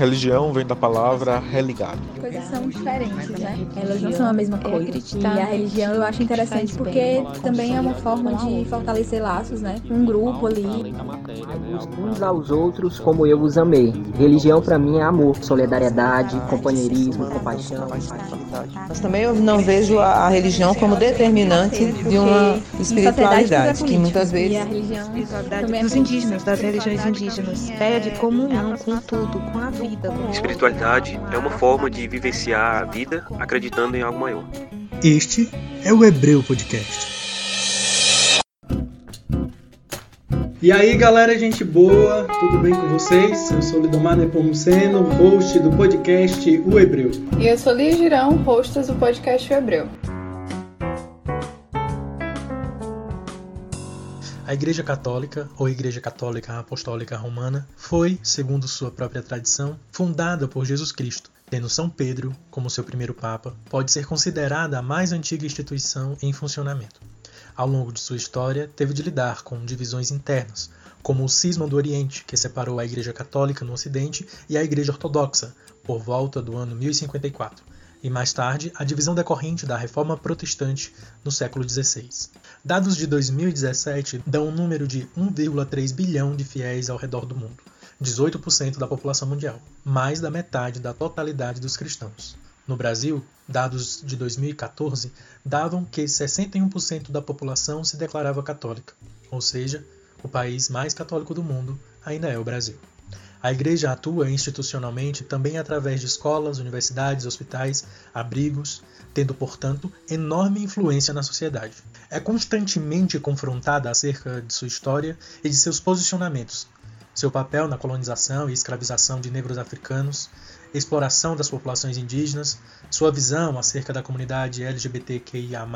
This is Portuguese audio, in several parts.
Religião vem da palavra religado. Coisas são diferentes, né? Elas não são a mesma coisa. E a religião eu acho interessante porque também é uma forma de fortalecer laços, né? Um grupo ali. Uns aos outros como eu os amei. Religião para mim é amor, solidariedade, companheirismo, compaixão. Mas também eu não vejo a religião como determinante de uma espiritualidade, que muitas vezes. a religião dos indígenas, das religiões indígenas. Ideia de comunhão com tudo, com a vida. Espiritualidade é uma forma de vivenciar a vida acreditando em algo maior. Este é o Hebreu Podcast. E aí galera, gente boa, tudo bem com vocês? Eu sou Lidomar Nepomuceno, host do podcast O Hebreu. E eu sou Lia Girão, host do podcast O Hebreu. A Igreja Católica, ou Igreja Católica Apostólica Romana, foi, segundo sua própria tradição, fundada por Jesus Cristo. Tendo São Pedro como seu primeiro Papa, pode ser considerada a mais antiga instituição em funcionamento. Ao longo de sua história, teve de lidar com divisões internas, como o cisma do Oriente, que separou a Igreja Católica no Ocidente e a Igreja Ortodoxa, por volta do ano 1054 e mais tarde a divisão decorrente da Reforma Protestante no século XVI. Dados de 2017 dão um número de 1,3 bilhão de fiéis ao redor do mundo, 18% da população mundial, mais da metade da totalidade dos cristãos. No Brasil, dados de 2014 davam que 61% da população se declarava católica, ou seja, o país mais católico do mundo ainda é o Brasil. A Igreja atua institucionalmente também através de escolas, universidades, hospitais, abrigos, tendo, portanto, enorme influência na sociedade. É constantemente confrontada acerca de sua história e de seus posicionamentos, seu papel na colonização e escravização de negros africanos, exploração das populações indígenas, sua visão acerca da comunidade LGBTQIA,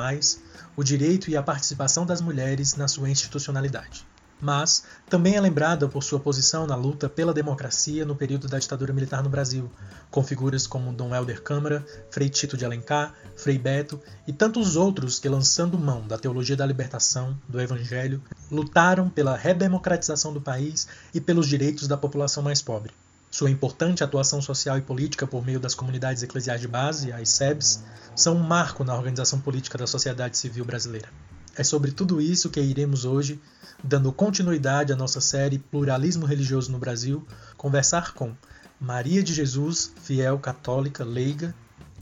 o direito e a participação das mulheres na sua institucionalidade mas também é lembrada por sua posição na luta pela democracia no período da ditadura militar no Brasil, com figuras como Dom Helder Câmara, Frei Tito de Alencar, Frei Beto e tantos outros que, lançando mão da teologia da libertação, do evangelho, lutaram pela redemocratização do país e pelos direitos da população mais pobre. Sua importante atuação social e política por meio das comunidades eclesiais de base, as SEBs, são um marco na organização política da sociedade civil brasileira. É sobre tudo isso que iremos hoje, dando continuidade à nossa série Pluralismo Religioso no Brasil, conversar com Maria de Jesus, fiel católica leiga,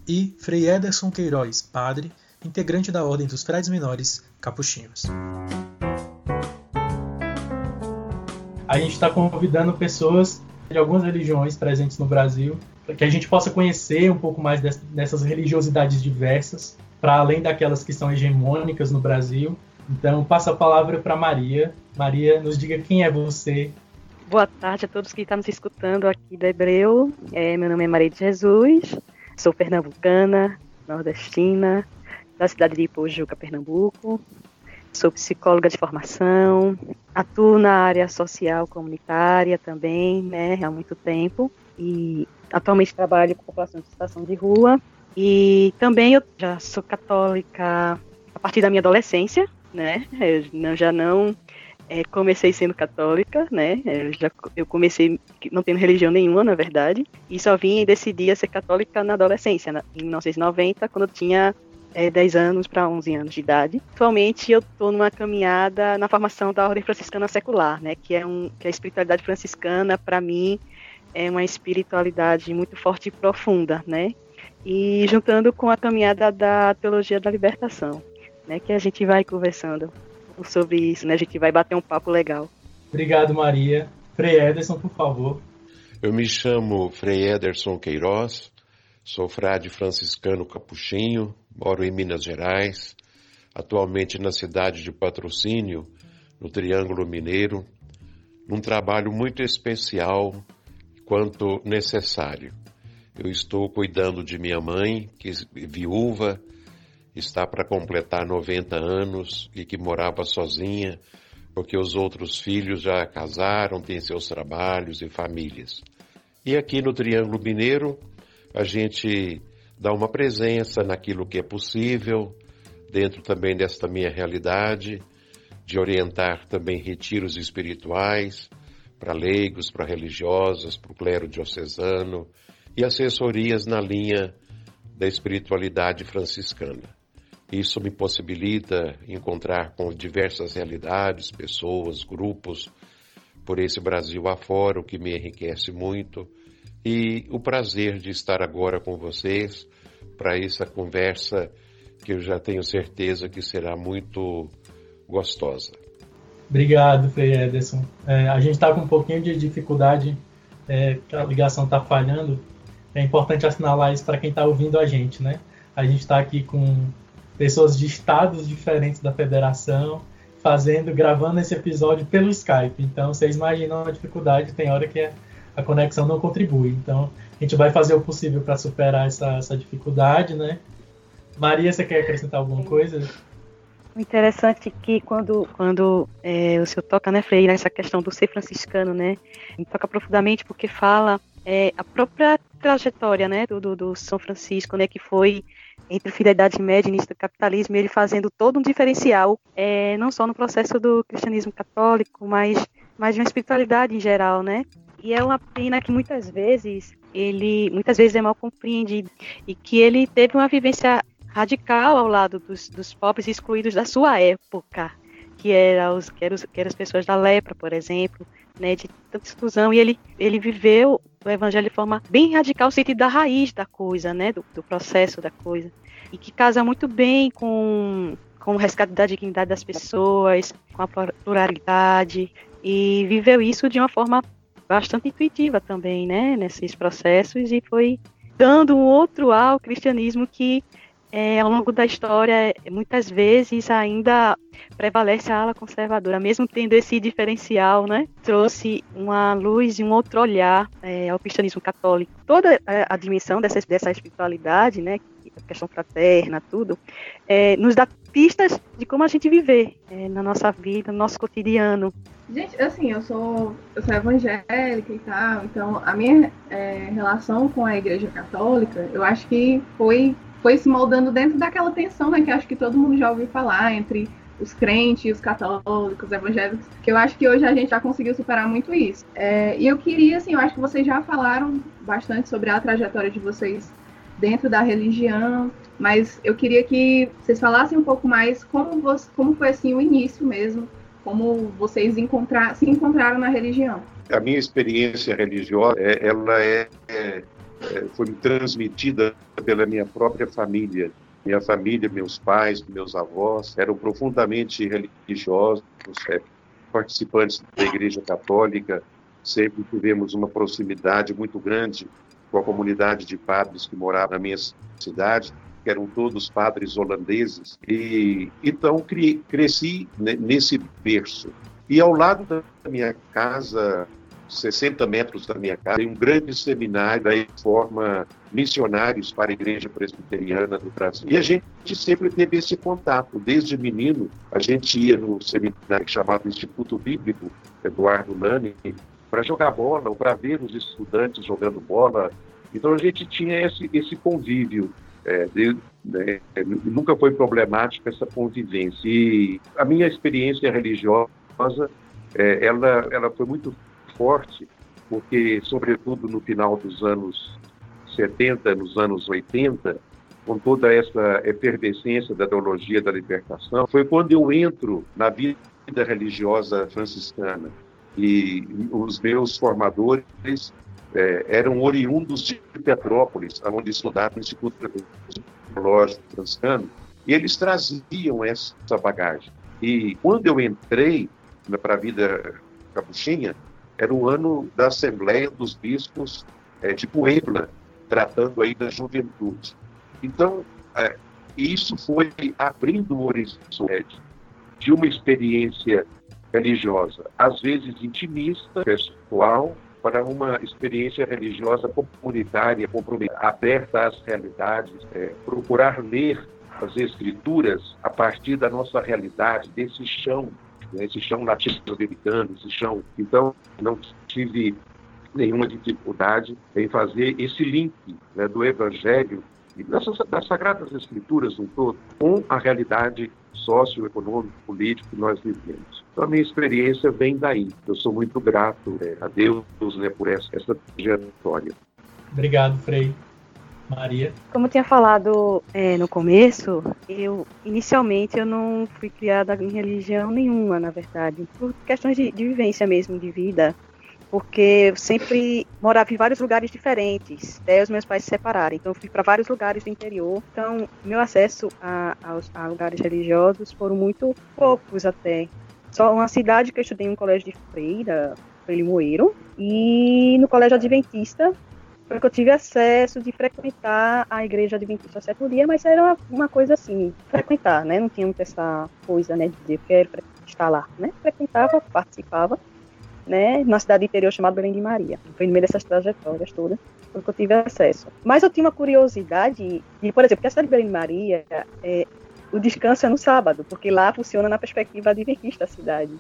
e Frei Ederson Queiroz, padre, integrante da Ordem dos Frades Menores Capuchinhos. A gente está convidando pessoas de algumas religiões presentes no Brasil, para que a gente possa conhecer um pouco mais dessas religiosidades diversas para além daquelas que são hegemônicas no Brasil. Então, passo a palavra para Maria. Maria, nos diga quem é você. Boa tarde a todos que estão nos escutando aqui da Hebreu. É, meu nome é Maria de Jesus, sou pernambucana, nordestina, da cidade de Ipojuca, Pernambuco. Sou psicóloga de formação, atuo na área social comunitária também, né, há muito tempo. E atualmente trabalho com população de situação de rua e também eu já sou católica a partir da minha adolescência, né? Eu já não é, comecei sendo católica, né? Eu, já, eu comecei não tendo religião nenhuma, na verdade, e só vim e decidi ser católica na adolescência, na, em 1990, quando eu tinha é, 10 anos para 11 anos de idade. Atualmente eu estou numa caminhada na formação da Ordem Franciscana Secular, né? Que é, um, que a espiritualidade franciscana, para mim, é uma espiritualidade muito forte e profunda, né? E juntando com a caminhada da teologia da libertação, né, que a gente vai conversando sobre isso, né, a gente vai bater um papo legal. Obrigado, Maria. Frei Ederson, por favor. Eu me chamo Frei Ederson Queiroz, sou frade franciscano capuchinho, moro em Minas Gerais, atualmente na cidade de Patrocínio, no Triângulo Mineiro, num trabalho muito especial quanto necessário. Eu estou cuidando de minha mãe, que é viúva, está para completar 90 anos e que morava sozinha, porque os outros filhos já casaram, têm seus trabalhos e famílias. E aqui no Triângulo Mineiro, a gente dá uma presença naquilo que é possível, dentro também desta minha realidade, de orientar também retiros espirituais para leigos, para religiosas, para o clero diocesano e assessorias na linha da espiritualidade franciscana. Isso me possibilita encontrar com diversas realidades, pessoas, grupos por esse Brasil afora, o que me enriquece muito, e o prazer de estar agora com vocês para essa conversa que eu já tenho certeza que será muito gostosa. Obrigado, Frei Ederson. É, a gente está com um pouquinho de dificuldade, é, a ligação está falhando. É importante assinalar isso para quem está ouvindo a gente, né? A gente está aqui com pessoas de estados diferentes da federação, fazendo, gravando esse episódio pelo Skype. Então, vocês imaginam a dificuldade, tem hora que a conexão não contribui. Então, a gente vai fazer o possível para superar essa, essa dificuldade, né? Maria, você quer acrescentar alguma coisa? O interessante é que quando, quando é, o senhor toca, né, Frei, nessa questão do ser franciscano, né, toca profundamente porque fala é, a própria trajetória, né, do, do, do, São Francisco, né, que foi entre fidelidade média e início do capitalismo, ele fazendo todo um diferencial, é, não só no processo do cristianismo católico, mas, mas de uma espiritualidade em geral, né, e é uma pena que muitas vezes ele muitas vezes é mal compreendido e que ele teve uma vivência radical ao lado dos, dos pobres excluídos da sua época, que eram os, que eram, que as pessoas da lepra, por exemplo, né, de tanta exclusão, e ele, ele viveu o evangelho de forma bem radical, no sentido da raiz da coisa, né, do, do processo da coisa, e que casa muito bem com, com o resgate da dignidade das pessoas, com a pluralidade, e viveu isso de uma forma bastante intuitiva também, né, nesses processos, e foi dando um outro ao cristianismo que é, ao longo da história, muitas vezes ainda prevalece a ala conservadora, mesmo tendo esse diferencial, né? Trouxe uma luz e um outro olhar é, ao cristianismo católico. Toda a, dimensão dessa, dessa espiritualidade, né? Questão fraterna, tudo, é, nos dá pistas de como a gente viver é, na nossa vida, no nosso cotidiano. Gente, assim, eu sou, eu sou evangélica e tal, então a minha é, relação com a Igreja Católica, eu acho que foi foi se moldando dentro daquela tensão, né, que acho que todo mundo já ouviu falar entre os crentes os católicos, os evangélicos, que eu acho que hoje a gente já conseguiu superar muito isso. É, e eu queria, assim, eu acho que vocês já falaram bastante sobre a trajetória de vocês dentro da religião, mas eu queria que vocês falassem um pouco mais como, você, como foi, assim, o início mesmo, como vocês encontrar, se encontraram na religião. A minha experiência religiosa, é, ela é é, foi me transmitida pela minha própria família. Minha família, meus pais, meus avós eram profundamente religiosos, é, participantes da Igreja Católica. Sempre tivemos uma proximidade muito grande com a comunidade de padres que morava na minha cidade, que eram todos padres holandeses. E então cre cresci nesse berço. E ao lado da minha casa 60 metros da minha casa, tem um grande seminário que forma missionários para a Igreja Presbiteriana do Brasil. E a gente sempre teve esse contato. Desde menino, a gente ia no seminário chamado Instituto Bíblico Eduardo Nani para jogar bola, ou para ver os estudantes jogando bola. Então a gente tinha esse, esse convívio. É, de, né, nunca foi problemática essa convivência. E a minha experiência religiosa, é, ela, ela foi muito forte, porque, sobretudo no final dos anos 70, nos anos 80, com toda essa efervescência da teologia da libertação, foi quando eu entro na vida religiosa franciscana. E os meus formadores é, eram oriundos de Petrópolis, onde estudaram no Instituto Teológico Franciscano, e eles traziam essa bagagem. E quando eu entrei para a vida capuchinha, era o ano da Assembleia dos Bispos é, de Puebla, tratando aí da juventude. Então, é, isso foi abrindo o horizonte de uma experiência religiosa, às vezes intimista, pessoal, para uma experiência religiosa comunitária, aberta às realidades, é, procurar ler as escrituras a partir da nossa realidade, desse chão né, esse chão latino-americano, esse chão. Então, não tive nenhuma dificuldade em fazer esse link né, do Evangelho e das, das Sagradas Escrituras um todo com a realidade socioeconômico, político que nós vivemos. Então, a minha experiência vem daí. Eu sou muito grato né, a Deus né, por essa, essa trajetória. Obrigado, Frei. Maria? Como eu tinha falado é, no começo, eu inicialmente eu não fui criada em religião nenhuma, na verdade, por questões de, de vivência mesmo, de vida porque eu sempre morava em vários lugares diferentes, até os meus pais se separaram. Então, eu fui para vários lugares do interior. Então, meu acesso a, a, a, lugares religiosos foram muito poucos até. Só uma cidade que eu estudei em um colégio de freira, foi Limoeiro, e no colégio adventista foi que eu tive acesso de frequentar a igreja adventista sétimo dia, mas era uma, coisa assim, frequentar, né? Não tinha essa coisa, né, de dizer, quero estar lá, né? Frequentava, participava, né, na cidade interior chamada Belém de Maria. Foi no meio dessas trajetórias todas que eu tive acesso. Mas eu tinha uma curiosidade de, por exemplo, que a cidade de Belém de Maria, é, o descanso é no sábado, porque lá funciona na perspectiva adventista a cidade.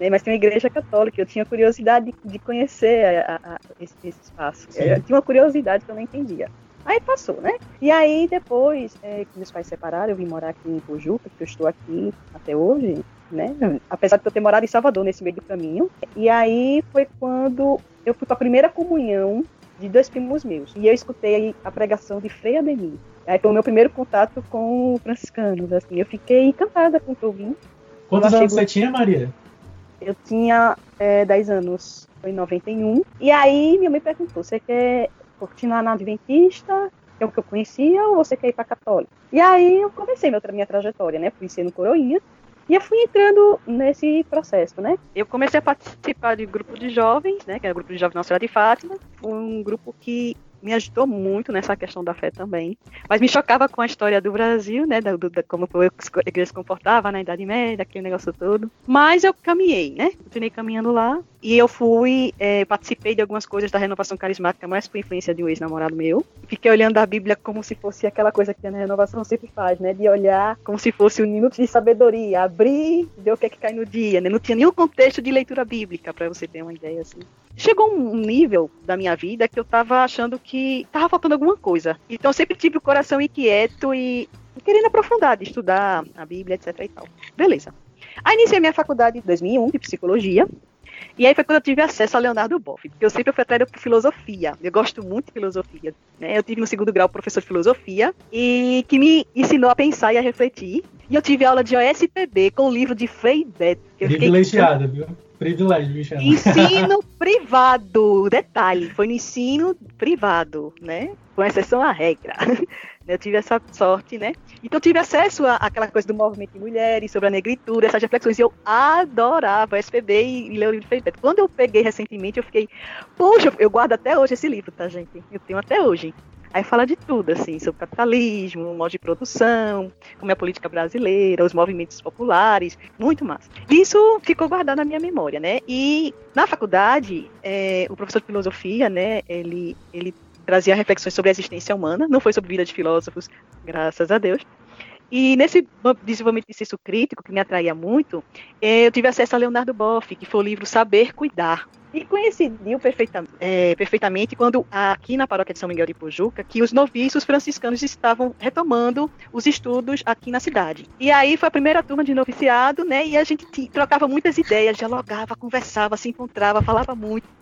Né, mas tem uma igreja católica, eu tinha curiosidade de, de conhecer a, a, esse, esse, espaço. Eu tinha uma curiosidade que eu não entendia. Aí passou, né? E aí depois é, que meus pais se separaram, eu vim morar aqui em Pojuca, que eu estou aqui até hoje né? Apesar de eu ter morado em Salvador nesse meio do caminho. E aí foi quando eu fui para a primeira comunhão de dois primos meus. E eu escutei a pregação de Frei Ademir. Aí foi o meu primeiro contato com franciscanos, assim. Eu fiquei encantada com o que eu vi. Quantos anos você tinha, Maria? Eu tinha é, 10 anos, foi em 91. E aí minha mãe perguntou, você quer continuar na Adventista, que é o que eu conhecia, ou você quer ir para Católica? E aí eu comecei minha, minha trajetória, né? Fui sendo coroinha. E eu fui entrando nesse processo, né? Eu comecei a participar de grupo de jovens, né? Que é o grupo de jovens Nossa Senhora de Fátima. Um grupo que me ajudou muito nessa questão da fé também. Mas me chocava com a história do Brasil, né, da, da, como a igreja se comportava na Idade Média, aquele negócio todo. Mas eu caminhei, né, continuei caminhando lá. E eu fui, é, participei de algumas coisas da renovação carismática, mais por influência de um ex-namorado meu. Fiquei olhando a Bíblia como se fosse aquela coisa que a renovação sempre faz, né, de olhar como se fosse um minuto de sabedoria, abrir, ver o que é que cai no dia, né. Não tinha nenhum contexto de leitura bíblica, para você ter uma ideia assim. Chegou um nível da minha vida que eu tava achando que tava faltando alguma coisa. Então eu sempre tive o coração inquieto e querendo aprofundar, de estudar a Bíblia, etc e tal. Beleza. Aí iniciei minha faculdade em 2001 de psicologia. E aí foi quando eu tive acesso a Leonardo Boff, porque eu sempre fui atraída por filosofia. Eu gosto muito de filosofia. Né? Eu tive no segundo grau professor de filosofia e que me ensinou a pensar e a refletir. E eu tive aula de OSPB com o livro de Frei Beto. Privilegiada, viu? Privilégio, me chama. Ensino privado, detalhe, foi no ensino privado, né? Com exceção à regra. Eu tive essa sorte, né? Então tive acesso àquela coisa do movimento de mulheres, sobre a negritude, essas reflexões. E eu adorava SPB e, e ler o livro de Felipe. Quando eu peguei recentemente, eu fiquei, poxa, eu guardo até hoje esse livro, tá, gente? Eu tenho até hoje. Aí fala de tudo, assim, sobre capitalismo, modo de produção, como é a política brasileira, os movimentos populares, muito mais. Isso ficou guardado na minha memória, né? E na faculdade, é, o professor de filosofia, né, ele, ele trazia reflexões sobre a existência humana, não foi sobre vida de filósofos, graças a Deus. E nesse desenvolvimento de senso crítico, que me atraía muito, é, eu tive acesso a Leonardo Boff, que foi o livro Saber Cuidar, e coincidiu perfeitamente, é, perfeitamente quando aqui na paróquia de São Miguel de Pujuca, que os noviços franciscanos estavam retomando os estudos aqui na cidade. E aí foi a primeira turma de noviciado, né? E a gente trocava muitas ideias, dialogava, conversava, se encontrava, falava muito.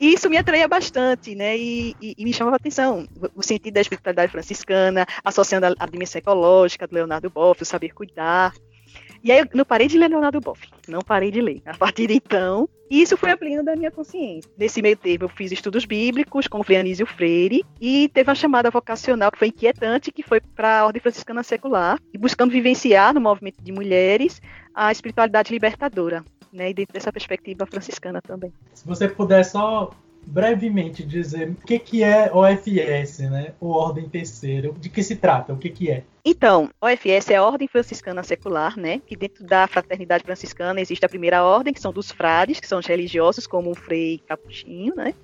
E isso me atraía bastante, né? E, e, e me chamava a atenção o sentido da espiritualidade franciscana, associando a, a dimensão ecológica do Leonardo Boff, o saber cuidar. E aí eu não parei de ler Leonardo Boff, não parei de ler. A partir de então, isso foi abrindo da minha consciência. Nesse meio tempo, eu fiz estudos bíblicos com Frei Freire e teve uma chamada vocacional que foi inquietante, que foi para a Ordem Franciscana Secular, e buscando vivenciar no movimento de mulheres a espiritualidade libertadora, né, e dentro dessa perspectiva franciscana também. Se você puder só brevemente dizer o que, que é OFS, né? O Ordem Terceira, de que se trata, o que, que é? Então, OFS é a Ordem Franciscana Secular, né? Que dentro da fraternidade franciscana existe a primeira ordem, que são dos frades, que são os religiosos, como o Frei Capuchinho, né?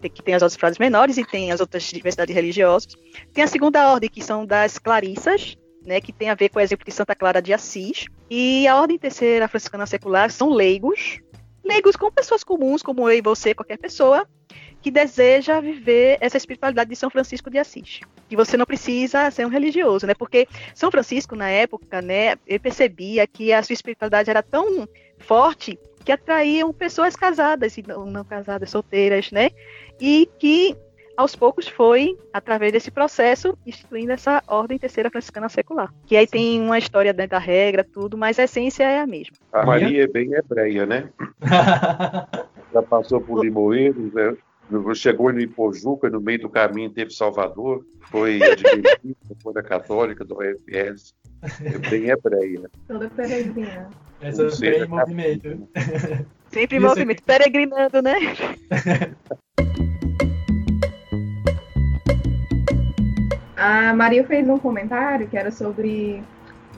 Tem, que tem as outras frades menores e tem as outras diversidades religiosas. Tem a segunda ordem, que são das clarissas, né, que tem a ver com o exemplo de Santa Clara de Assis. E a Ordem Terceira Franciscana Secular são leigos, leigos com pessoas comuns, como eu e você, qualquer pessoa, que deseja viver essa espiritualidade de São Francisco de Assis. que você não precisa ser um religioso, né? Porque São Francisco na época, né, percebia que a sua espiritualidade era tão forte que atraíam pessoas casadas e não, não casadas, solteiras, né? E que aos poucos foi, através desse processo, instituindo essa ordem terceira franciscana secular. Que aí tem uma história dentro da regra, tudo, mas a essência é a mesma. A Maria é bem hebreia, né? Já passou por Limoeiros, né? chegou no Ipojuca, no meio do caminho teve Salvador, foi adventista, foi da católica, do UFS, é bem hebreia. Toda peregrina. Essa é em movimento. Sempre em movimento, peregrinando, né? A Maria fez um comentário que era sobre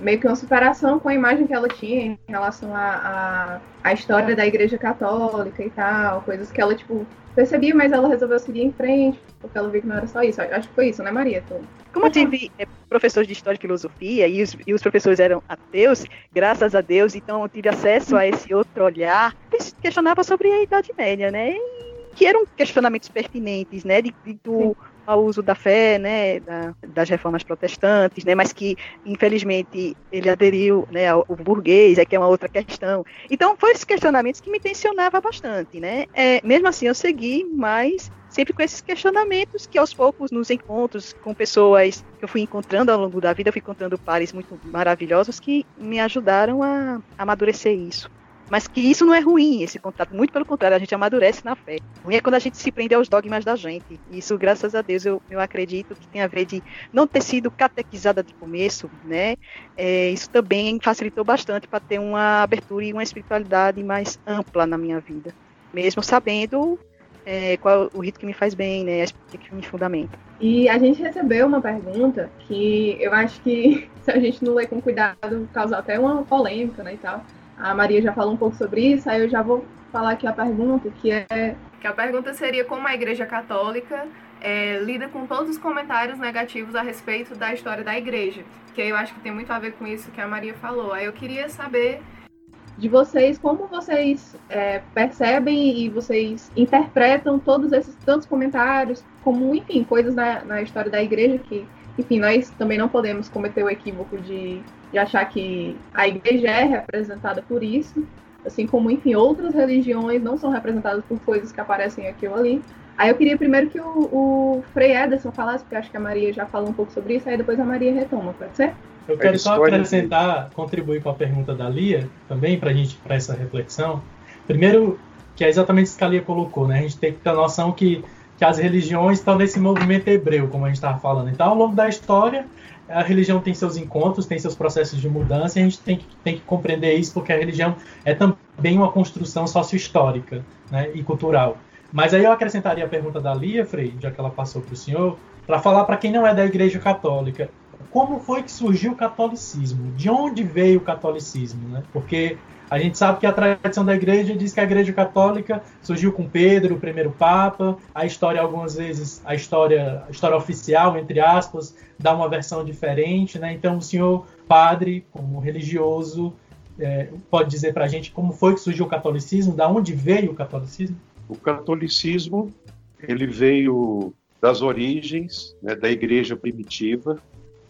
meio que uma superação com a imagem que ela tinha em relação à a, a, a, história da Igreja Católica e tal, coisas que ela, tipo, percebia, mas ela resolveu seguir em frente, porque ela viu que não era só isso. Acho que foi isso, né, Maria? Tô... Como eu tive é, professores de História e Filosofia, e os, e os professores eram ateus, graças a Deus, então eu tive acesso a esse outro olhar, eles questionavam sobre a Idade Média, né? E que eram questionamentos pertinentes, né, de, de do, ao uso da fé, né, da, das reformas protestantes, né, mas que infelizmente ele aderiu, né, ao, ao burguês, é que é uma outra questão. Então, foram esses questionamentos que me tensionava bastante, né. É, mesmo assim, eu segui, mas sempre com esses questionamentos que aos poucos nos encontros com pessoas que eu fui encontrando ao longo da vida, eu fui encontrando pares muito maravilhosos que me ajudaram a amadurecer isso. Mas que isso não é ruim, esse contato. Muito pelo contrário, a gente amadurece na fé. Ruim é quando a gente se prende aos dogmas da gente. Isso, graças a Deus, eu, eu acredito que tem a ver de não ter sido catequizada de começo, né? É, isso também facilitou bastante para ter uma abertura e uma espiritualidade mais ampla na minha vida. Mesmo sabendo é, qual o rito que me faz bem, né? Que me fundamenta. E a gente recebeu uma pergunta que eu acho que se a gente não ler com cuidado, causa até uma polêmica, né, e tal a Maria já falou um pouco sobre isso, aí eu já vou falar aqui a pergunta, que é. Que a pergunta seria como a Igreja Católica é, lida com todos os comentários negativos a respeito da história da igreja. Que eu acho que tem muito a ver com isso que a Maria falou. Aí eu queria saber de vocês, como vocês é, percebem e vocês interpretam todos esses tantos comentários, como, enfim, coisas na, na história da igreja que, enfim, nós também não podemos cometer o equívoco de de achar que a igreja é representada por isso, assim como, enfim, outras religiões não são representadas por coisas que aparecem aqui ou ali. Aí eu queria primeiro que o, o Frei Ederson falasse, porque acho que a Maria já falou um pouco sobre isso, aí depois a Maria retoma, pode ser? Eu quero só acrescentar, contribuir com a pergunta da Lia também, para a gente, para essa reflexão. Primeiro, que é exatamente isso que a Lia colocou, né? A gente tem que ter a noção que, que as religiões estão nesse movimento hebreu, como a gente estava falando. Então, ao longo da história, a religião tem seus encontros, tem seus processos de mudança, e a gente tem que, tem que compreender isso, porque a religião é também uma construção sócio-histórica né, e cultural. Mas aí eu acrescentaria a pergunta da Lia, Frei, já que ela passou para o senhor, para falar para quem não é da Igreja Católica, como foi que surgiu o catolicismo? De onde veio o catolicismo? Né? Porque a gente sabe que a tradição da igreja diz que a igreja católica surgiu com Pedro, o primeiro papa. A história, algumas vezes, a história, a história oficial, entre aspas, dá uma versão diferente. Né? Então, o senhor, padre, como religioso, é, pode dizer para a gente como foi que surgiu o catolicismo? Da onde veio o catolicismo? O catolicismo ele veio das origens né, da igreja primitiva,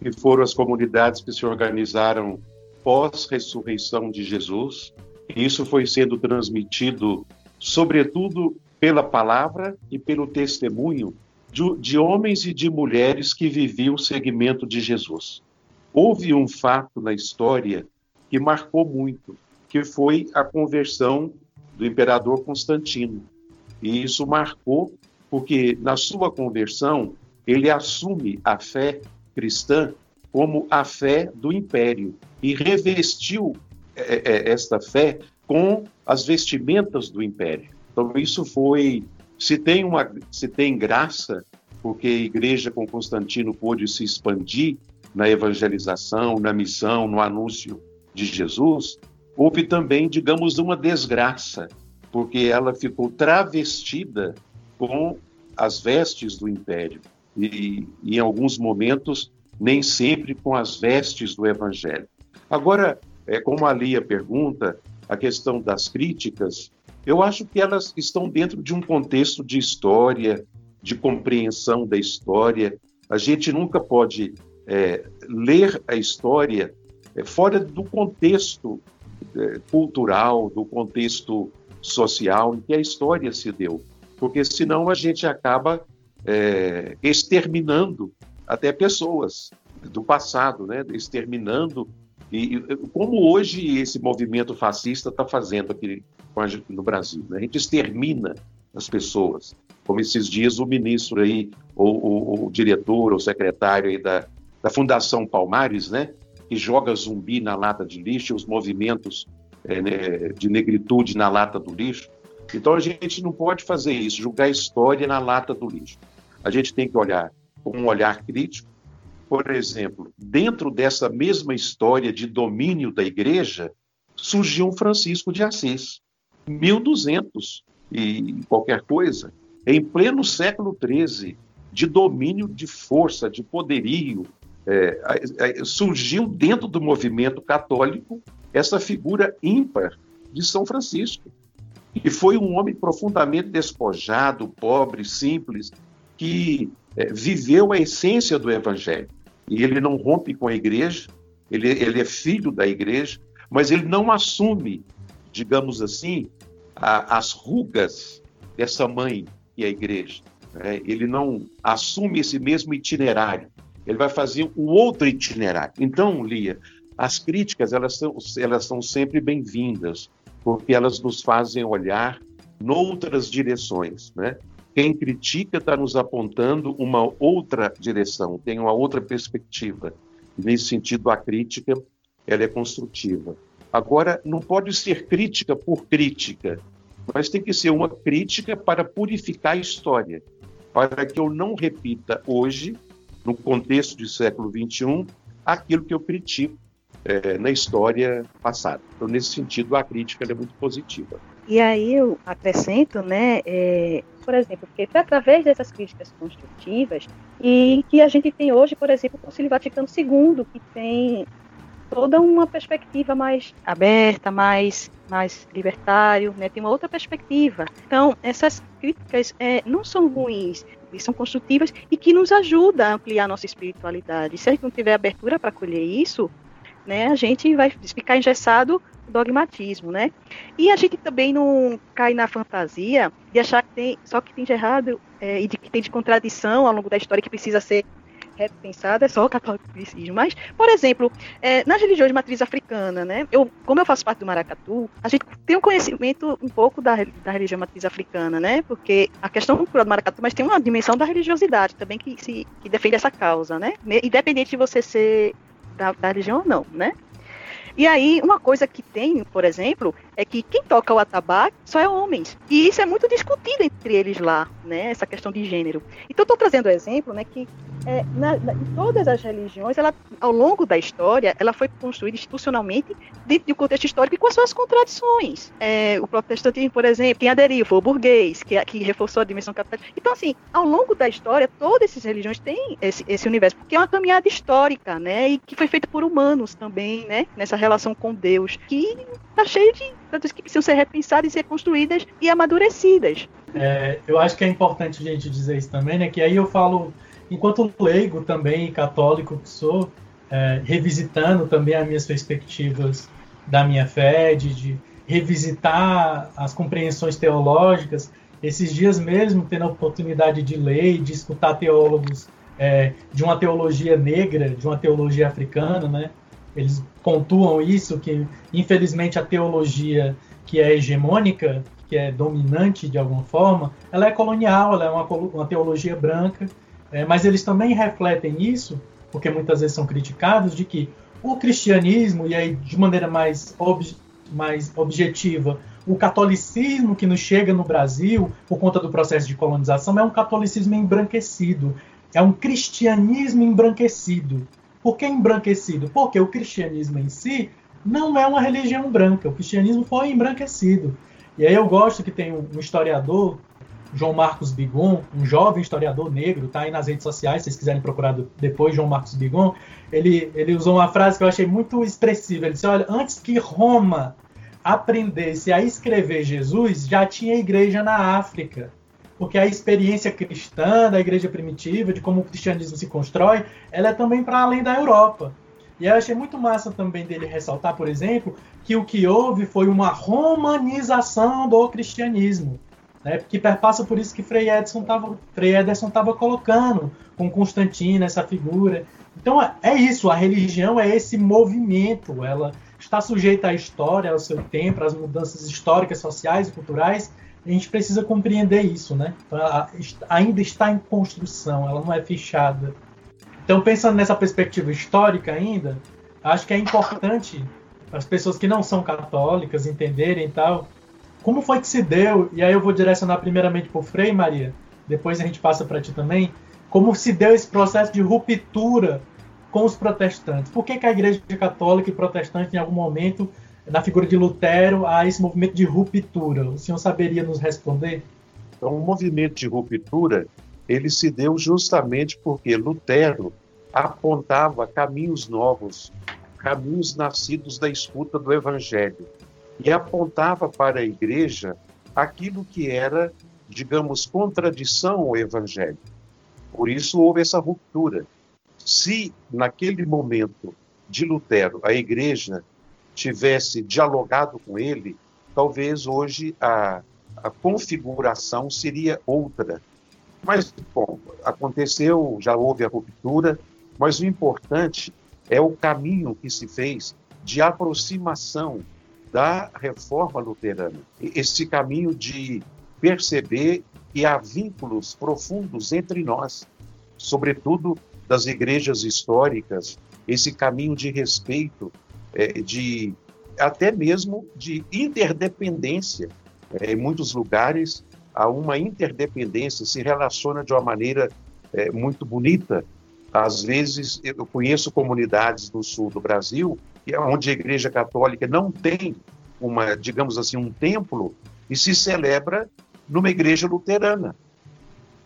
que foram as comunidades que se organizaram pós-ressurreição de Jesus. Isso foi sendo transmitido, sobretudo, pela palavra e pelo testemunho de, de homens e de mulheres que viviam o segmento de Jesus. Houve um fato na história que marcou muito, que foi a conversão do imperador Constantino. E isso marcou porque, na sua conversão, ele assume a fé cristã como a fé do império e revestiu é, é, esta fé com as vestimentas do império. Então isso foi, se tem uma, se tem graça, porque a igreja com Constantino pôde se expandir na evangelização, na missão, no anúncio de Jesus, houve também, digamos, uma desgraça, porque ela ficou travestida com as vestes do império. E, em alguns momentos nem sempre com as vestes do Evangelho. Agora, é, como a Lia pergunta, a questão das críticas, eu acho que elas estão dentro de um contexto de história, de compreensão da história, A gente nunca pode é, ler a história é, fora do contexto é, cultural, do contexto social em que a história se deu, porque senão a gente acaba é, exterminando até pessoas do passado, né? exterminando. E, como hoje esse movimento fascista está fazendo aqui no Brasil. Né? A gente extermina as pessoas. Como esses dias o ministro aí, ou, o, o diretor, ou secretário aí da, da Fundação Palmares, né? que joga zumbi na lata de lixo, os movimentos é, né, de negritude na lata do lixo. Então a gente não pode fazer isso, julgar a história na lata do lixo. A gente tem que olhar com um olhar crítico. Por exemplo, dentro dessa mesma história de domínio da igreja, surgiu um Francisco de Assis, 1200 e qualquer coisa, em pleno século XIII, de domínio de força, de poderio, é, surgiu dentro do movimento católico essa figura ímpar de São Francisco. E foi um homem profundamente despojado, pobre, simples, que é, viveu a essência do Evangelho. E ele não rompe com a igreja, ele, ele é filho da igreja, mas ele não assume, digamos assim, a, as rugas dessa mãe que é a igreja. Né? Ele não assume esse mesmo itinerário. Ele vai fazer um outro itinerário. Então, Lia, as críticas elas são, elas são sempre bem-vindas, porque elas nos fazem olhar noutras direções, né? Quem critica está nos apontando uma outra direção, tem uma outra perspectiva. Nesse sentido, a crítica ela é construtiva. Agora, não pode ser crítica por crítica, mas tem que ser uma crítica para purificar a história, para que eu não repita hoje, no contexto do século XXI, aquilo que eu critico é, na história passada. Então, nesse sentido, a crítica é muito positiva. E aí eu acrescento, né, é, por exemplo, porque foi através dessas críticas construtivas e que a gente tem hoje, por exemplo, o Concílio Vaticano II, que tem toda uma perspectiva mais aberta, mais mais libertário, né? tem uma outra perspectiva. Então, essas críticas é, não são ruins, são construtivas e que nos ajudam a ampliar nossa espiritualidade. Se a gente não tiver abertura para acolher isso, né, a gente vai ficar engessado no dogmatismo, né? E a gente também não cai na fantasia de achar que tem só que tem de errado é, e de que tem de contradição ao longo da história que precisa ser repensada, é só o catolicismo. Mas, por exemplo, é, nas religiões de matriz africana, né? Eu, como eu faço parte do Maracatu, a gente tem um conhecimento um pouco da, da religião matriz africana, né? Porque a questão cultural do Maracatu, mas tem uma dimensão da religiosidade também que se que defende essa causa, né? Independente de você ser da, da religião ou não, né? E aí, uma coisa que tem, por exemplo, é que quem toca o atabaque só é homens. E isso é muito discutido entre eles lá, né? Essa questão de gênero. Então, estou trazendo o exemplo, né, que é, na, na, em todas as religiões, ela, ao longo da história, ela foi construída institucionalmente dentro de um contexto histórico e com as suas contradições. É, o protestantismo, por exemplo, quem aderiu foi o burguês, que, que reforçou a dimensão capitalista. Então, assim, ao longo da história, todas essas religiões têm esse, esse universo, porque é uma caminhada histórica, né? E que foi feita por humanos também, né? Nessa relação com Deus, que está cheio de coisas que precisam ser repensadas e ser construídas e amadurecidas. É, eu acho que é importante a gente dizer isso também, né? Que aí eu falo, enquanto leigo também, católico que sou, é, revisitando também as minhas perspectivas da minha fé, de, de revisitar as compreensões teológicas. Esses dias mesmo, tendo a oportunidade de ler, de escutar teólogos é, de uma teologia negra, de uma teologia africana, né? Eles pontuam isso, que infelizmente a teologia que é hegemônica, que é dominante de alguma forma, ela é colonial, ela é uma, uma teologia branca, é, mas eles também refletem isso, porque muitas vezes são criticados, de que o cristianismo, e aí de maneira mais, ob, mais objetiva, o catolicismo que nos chega no Brasil, por conta do processo de colonização, é um catolicismo embranquecido, é um cristianismo embranquecido. Por que embranquecido? Porque o cristianismo em si não é uma religião branca. O cristianismo foi embranquecido. E aí eu gosto que tem um historiador, João Marcos Bigon, um jovem historiador negro, tá aí nas redes sociais, se vocês quiserem procurar depois, João Marcos Bigon, ele, ele usou uma frase que eu achei muito expressiva. Ele disse: Olha, antes que Roma aprendesse a escrever Jesus, já tinha igreja na África. Porque a experiência cristã da igreja primitiva, de como o cristianismo se constrói, ela é também para além da Europa. E eu achei muito massa também dele ressaltar, por exemplo, que o que houve foi uma romanização do cristianismo, né, que perpassa por isso que Frei Edson estava colocando com Constantino, essa figura. Então é isso, a religião é esse movimento, ela está sujeita à história, ao seu tempo, às mudanças históricas, sociais e culturais. A gente precisa compreender isso, né? Ainda está em construção, ela não é fechada. Então, pensando nessa perspectiva histórica ainda, acho que é importante as pessoas que não são católicas entenderem e tal, como foi que se deu, e aí eu vou direcionar primeiramente para o Frei, Maria, depois a gente passa para ti também, como se deu esse processo de ruptura com os protestantes. Por que, que a Igreja Católica e Protestante, em algum momento, na figura de Lutero, há esse movimento de ruptura? O senhor saberia nos responder? Então, o movimento de ruptura ele se deu justamente porque Lutero apontava caminhos novos, caminhos nascidos da escuta do Evangelho, e apontava para a igreja aquilo que era, digamos, contradição ao Evangelho. Por isso houve essa ruptura. Se naquele momento de Lutero a igreja tivesse dialogado com ele, talvez hoje a, a configuração seria outra. Mas, bom, aconteceu, já houve a ruptura, mas o importante é o caminho que se fez de aproximação da reforma luterana. Esse caminho de perceber que há vínculos profundos entre nós, sobretudo das igrejas históricas, esse caminho de respeito, de até mesmo de interdependência. É, em muitos lugares, há uma interdependência, se relaciona de uma maneira é, muito bonita. Às vezes, eu conheço comunidades do sul do Brasil é onde a Igreja Católica não tem uma, digamos assim, um templo e se celebra numa igreja luterana.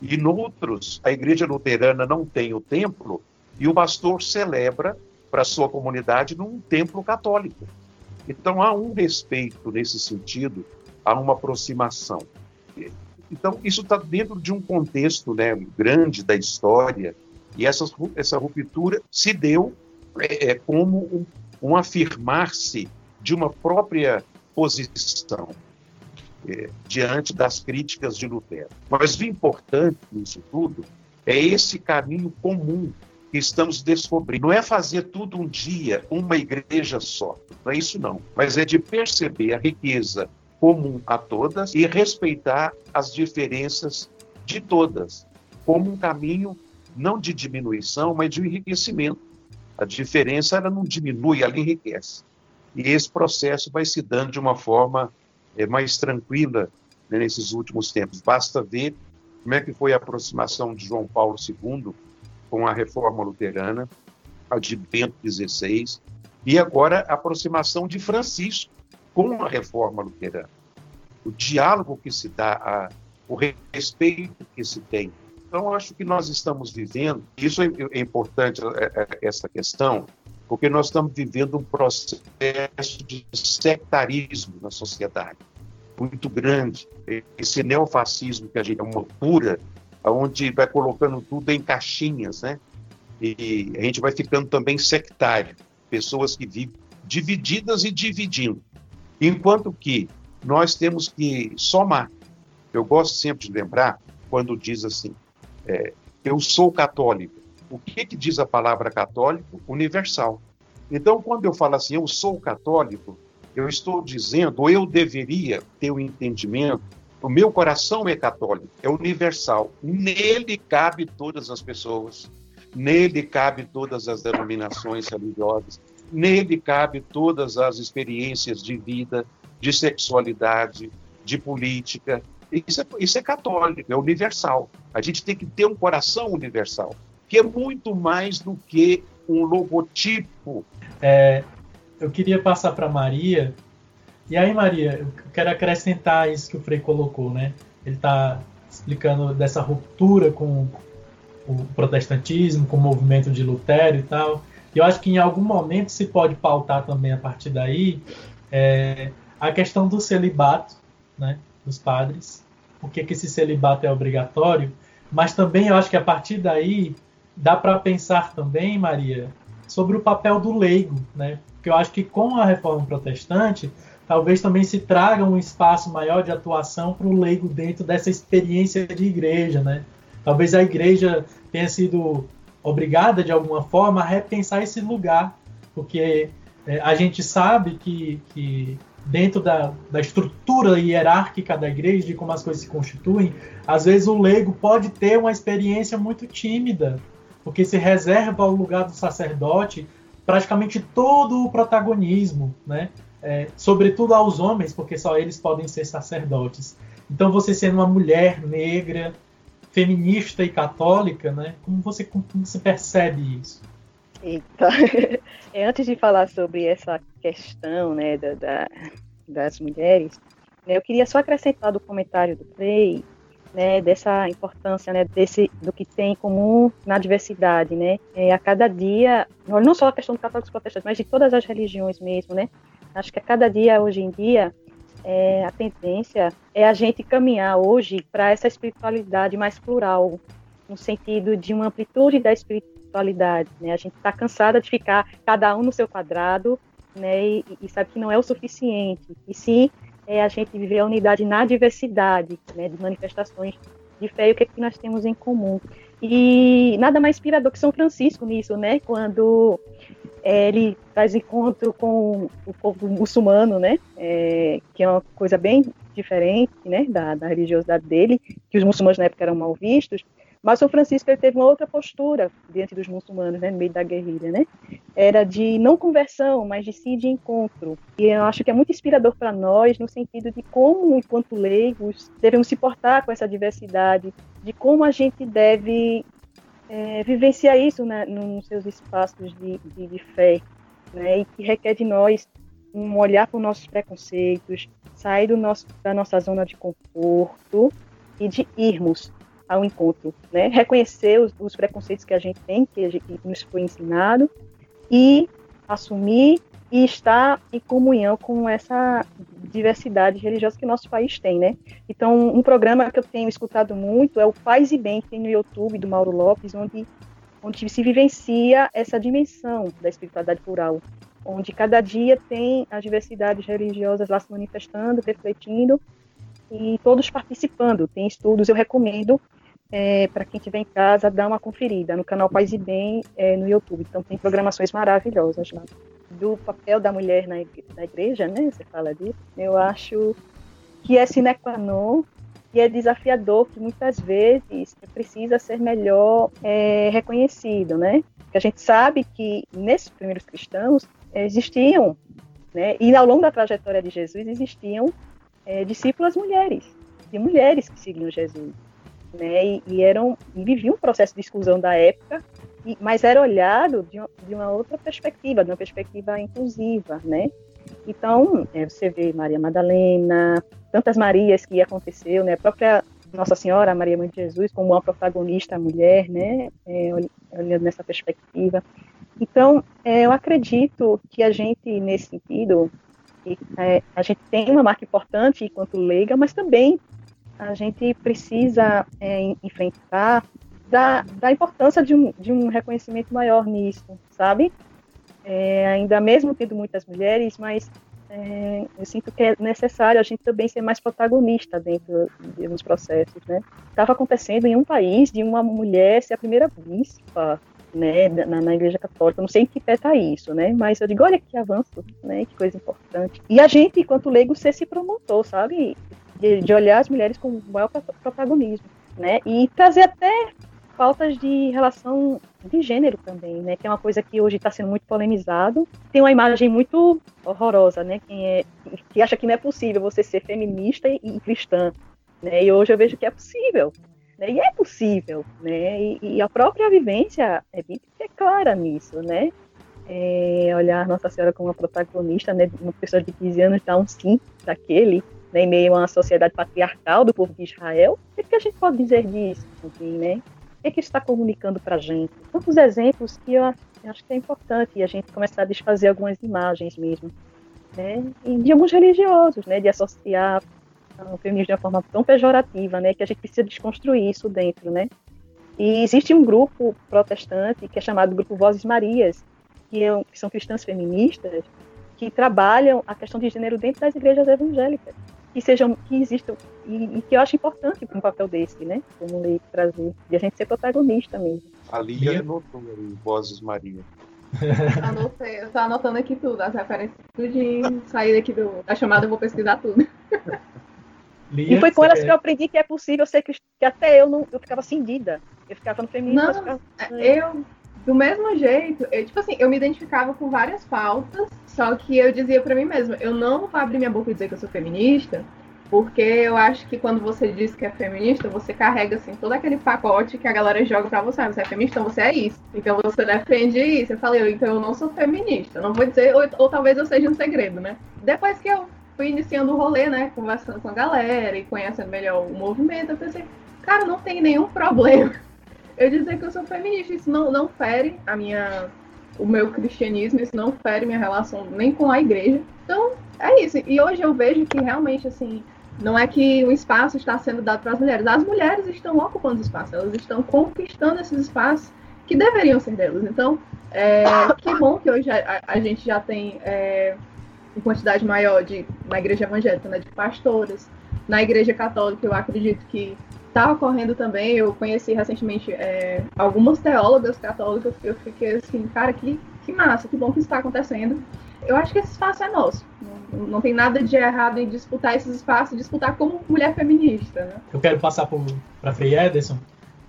E noutros, a igreja luterana não tem o templo e o pastor celebra para sua comunidade num templo católico. Então há um respeito nesse sentido, há uma aproximação. Então, isso está dentro de um contexto né, grande da história, e essa, essa ruptura se deu é, é como um, um afirmar-se de uma própria posição é, diante das críticas de Lutero. Mas o importante nisso tudo é esse caminho comum estamos descobrindo. Não é fazer tudo um dia, uma igreja só. Não é isso, não. Mas é de perceber a riqueza comum a todas e respeitar as diferenças de todas, como um caminho não de diminuição, mas de enriquecimento. A diferença ela não diminui, ela enriquece. E esse processo vai se dando de uma forma é, mais tranquila né, nesses últimos tempos. Basta ver como é que foi a aproximação de João Paulo II com a reforma luterana, a de Bento XVI, e agora a aproximação de Francisco com a reforma luterana. O diálogo que se dá, a, o respeito que se tem. Então, acho que nós estamos vivendo, isso é, é importante, é, é, essa questão, porque nós estamos vivendo um processo de sectarismo na sociedade muito grande. Esse neofascismo que a gente é uma pura, onde vai colocando tudo em caixinhas, né? E a gente vai ficando também sectário, pessoas que vivem divididas e dividindo. Enquanto que nós temos que somar. Eu gosto sempre de lembrar quando diz assim: é, eu sou católico. O que, que diz a palavra católico? Universal. Então, quando eu falo assim, eu sou católico, eu estou dizendo, ou eu deveria ter o um entendimento, o meu coração é católico, é universal. Nele cabe todas as pessoas, nele cabe todas as denominações religiosas, nele cabe todas as experiências de vida, de sexualidade, de política. Isso é, isso é católico, é universal. A gente tem que ter um coração universal, que é muito mais do que um logotipo. É, eu queria passar para Maria. E aí, Maria, eu quero acrescentar isso que o Frei colocou, né? Ele está explicando dessa ruptura com o protestantismo, com o movimento de Lutero e tal. E eu acho que em algum momento se pode pautar também a partir daí é, a questão do celibato né, dos padres por que, esse celibato é obrigatório, mas também eu acho que a partir daí dá para pensar também, Maria, sobre o papel do leigo, né? Porque eu acho que com a reforma protestante, talvez também se traga um espaço maior de atuação para o leigo dentro dessa experiência de igreja, né? Talvez a igreja tenha sido obrigada de alguma forma a repensar esse lugar, porque é, a gente sabe que, que dentro da, da estrutura hierárquica da igreja, de como as coisas se constituem, às vezes o leigo pode ter uma experiência muito tímida, porque se reserva ao lugar do sacerdote praticamente todo o protagonismo, né? É, sobretudo aos homens, porque só eles podem ser sacerdotes. Então, você sendo uma mulher negra, feminista e católica, né? Como você, como você percebe isso? Eita. É, antes de falar sobre essa questão né, da, da das mulheres, né, eu queria só acrescentar do comentário do Frei, né, dessa importância né, desse, do que tem em comum na diversidade. Né? É, a cada dia, não só a questão do católicos protestantes, mas de todas as religiões mesmo. Né? Acho que a cada dia, hoje em dia, é, a tendência é a gente caminhar hoje para essa espiritualidade mais plural, no sentido de uma amplitude da espiritualidade né? A gente está cansada de ficar cada um no seu quadrado, né? E, e, sabe que não é o suficiente. E sim, é a gente viver a unidade na diversidade, né? De manifestações de fé e o que, é que nós temos em comum. E nada mais inspirador que São Francisco nisso, né? Quando é, ele faz encontro com o povo muçulmano, né? É, que é uma coisa bem diferente, né? Da, da religiosidade dele, que os muçulmanos na época eram mal vistos. Mas o Francisco ele teve uma outra postura diante dos muçulmanos, né, no meio da guerrilha, né? Era de não conversão, mas de sim de encontro. E eu acho que é muito inspirador para nós no sentido de como, enquanto leigos, devemos se portar com essa diversidade, de como a gente deve é, vivenciar isso né, nos seus espaços de, de, de fé, né? E que requer de nós um olhar para os nossos preconceitos, sair do nosso, da nossa zona de conforto e de irmos ao encontro, né? Reconhecer os, os preconceitos que a gente tem, que, que nos foi ensinado, e assumir e estar em comunhão com essa diversidade religiosa que nosso país tem, né? Então, um programa que eu tenho escutado muito é o Paz e Bem, que tem no YouTube, do Mauro Lopes, onde, onde se vivencia essa dimensão da espiritualidade plural, onde cada dia tem as diversidades religiosas lá se manifestando, refletindo, e todos participando. Tem estudos, eu recomendo é, para quem estiver em casa, dar uma conferida no canal Paz e Bem é, no YouTube. Então, tem programações maravilhosas lá. Do papel da mulher na, igreja, na igreja, né? Você fala disso. Eu acho que é sine qua non e é desafiador que muitas vezes precisa ser melhor é, reconhecido, né? Porque a gente sabe que nesses primeiros cristãos existiam, né? E ao longo da trajetória de Jesus existiam é, discípulas mulheres, de mulheres que seguiam Jesus né? E, e eram e viviam um processo de exclusão da época, e, mas era olhado de, de, uma outra perspectiva, de uma perspectiva inclusiva, né? Então, é, você vê Maria Madalena, tantas Marias que aconteceu, né? A própria Nossa Senhora, Maria Mãe de Jesus, como uma protagonista mulher, né? É, olhando nessa perspectiva. Então, é, eu acredito que a gente, nesse sentido, é, a gente tem uma marca importante enquanto leiga, mas também a gente precisa é, enfrentar da, da importância de um, de um reconhecimento maior nisso, sabe? É, ainda mesmo tendo muitas mulheres, mas é, eu sinto que é necessário a gente também ser mais protagonista dentro dos processos, né? Estava acontecendo em um país de uma mulher ser a primeira bispa, né, na, na Igreja Católica. Não sei em que pé está isso, né? Mas eu digo, olha que avanço, né? Que coisa importante. E a gente, enquanto leigo, ser se promotor, sabe? de, de olhar as mulheres com maior protagonismo, né? E trazer até faltas de relação de gênero também, né? Que é uma coisa que hoje está sendo muito polemizado. Tem uma imagem muito horrorosa, né? Quem é, que acha que não é possível você ser feminista e, e cristã, né? E hoje eu vejo que é possível, né? E é possível, né? E, e a própria vivência é, é clara nisso, né? É, olhar Nossa Senhora como uma protagonista, né? Uma pessoa de 15 anos dá um sim daquele, né, em meio a uma sociedade patriarcal do povo de Israel, o que a gente pode dizer disso? Assim, né? Que, que está comunicando para a gente? Tantos exemplos que eu acho que é importante a gente começar a desfazer algumas imagens mesmo, né? E de alguns religiosos, né? De associar o feminismo de uma forma tão pejorativa, né, que a gente precisa desconstruir isso dentro, né? E existe um grupo protestante que é chamado Grupo Vozes Marias, que, é, que são cristãs feministas, que trabalham a questão de gênero dentro das igrejas evangélicas, que sejam, que existam, e, e que eu acho importante um papel desse, né, como lei trazer, e a gente ser protagonista mesmo. A Lia anotou aí, Vozes Maria. Anotei, eu tô anotando aqui tudo, as referências, tudinho, sair daqui do, da chamada eu vou pesquisar tudo. Lia, e foi com elas que eu aprendi que é possível ser cristã, que até eu não, eu ficava cindida. Eu ficava no feminino. Não, ficava... eu, do mesmo jeito, eu, tipo assim, eu me identificava com várias pautas, só que eu dizia para mim mesma, eu não vou abrir minha boca e dizer que eu sou feminista, porque eu acho que quando você diz que é feminista, você carrega assim todo aquele pacote que a galera joga para você. Ah, você é feminista, então você é isso. Então você defende isso. Eu falei, então eu não sou feminista. Não vou dizer, ou, ou talvez eu seja um segredo, né? Depois que eu fui iniciando o rolê, né? Conversando com a galera e conhecendo melhor o movimento, eu pensei, cara, não tem nenhum problema eu dizer que eu sou feminista. Isso não, não fere a minha, o meu cristianismo, isso não fere minha relação nem com a igreja. Então, é isso. E hoje eu vejo que realmente, assim, não é que o espaço está sendo dado para as mulheres. As mulheres estão ocupando os espaços, elas estão conquistando esses espaços que deveriam ser delas. Então, é, que bom que hoje a, a gente já tem é, uma quantidade maior de, na igreja evangélica, né, de pastoras. Na igreja católica, eu acredito que está ocorrendo também. Eu conheci recentemente é, algumas teólogas católicas. Eu fiquei assim, cara, que, que massa, que bom que isso está acontecendo. Eu acho que esse espaço é nosso. Não, tem nada de errado em disputar esses espaços, disputar como mulher feminista. Né? Eu quero passar para Frei Ederson,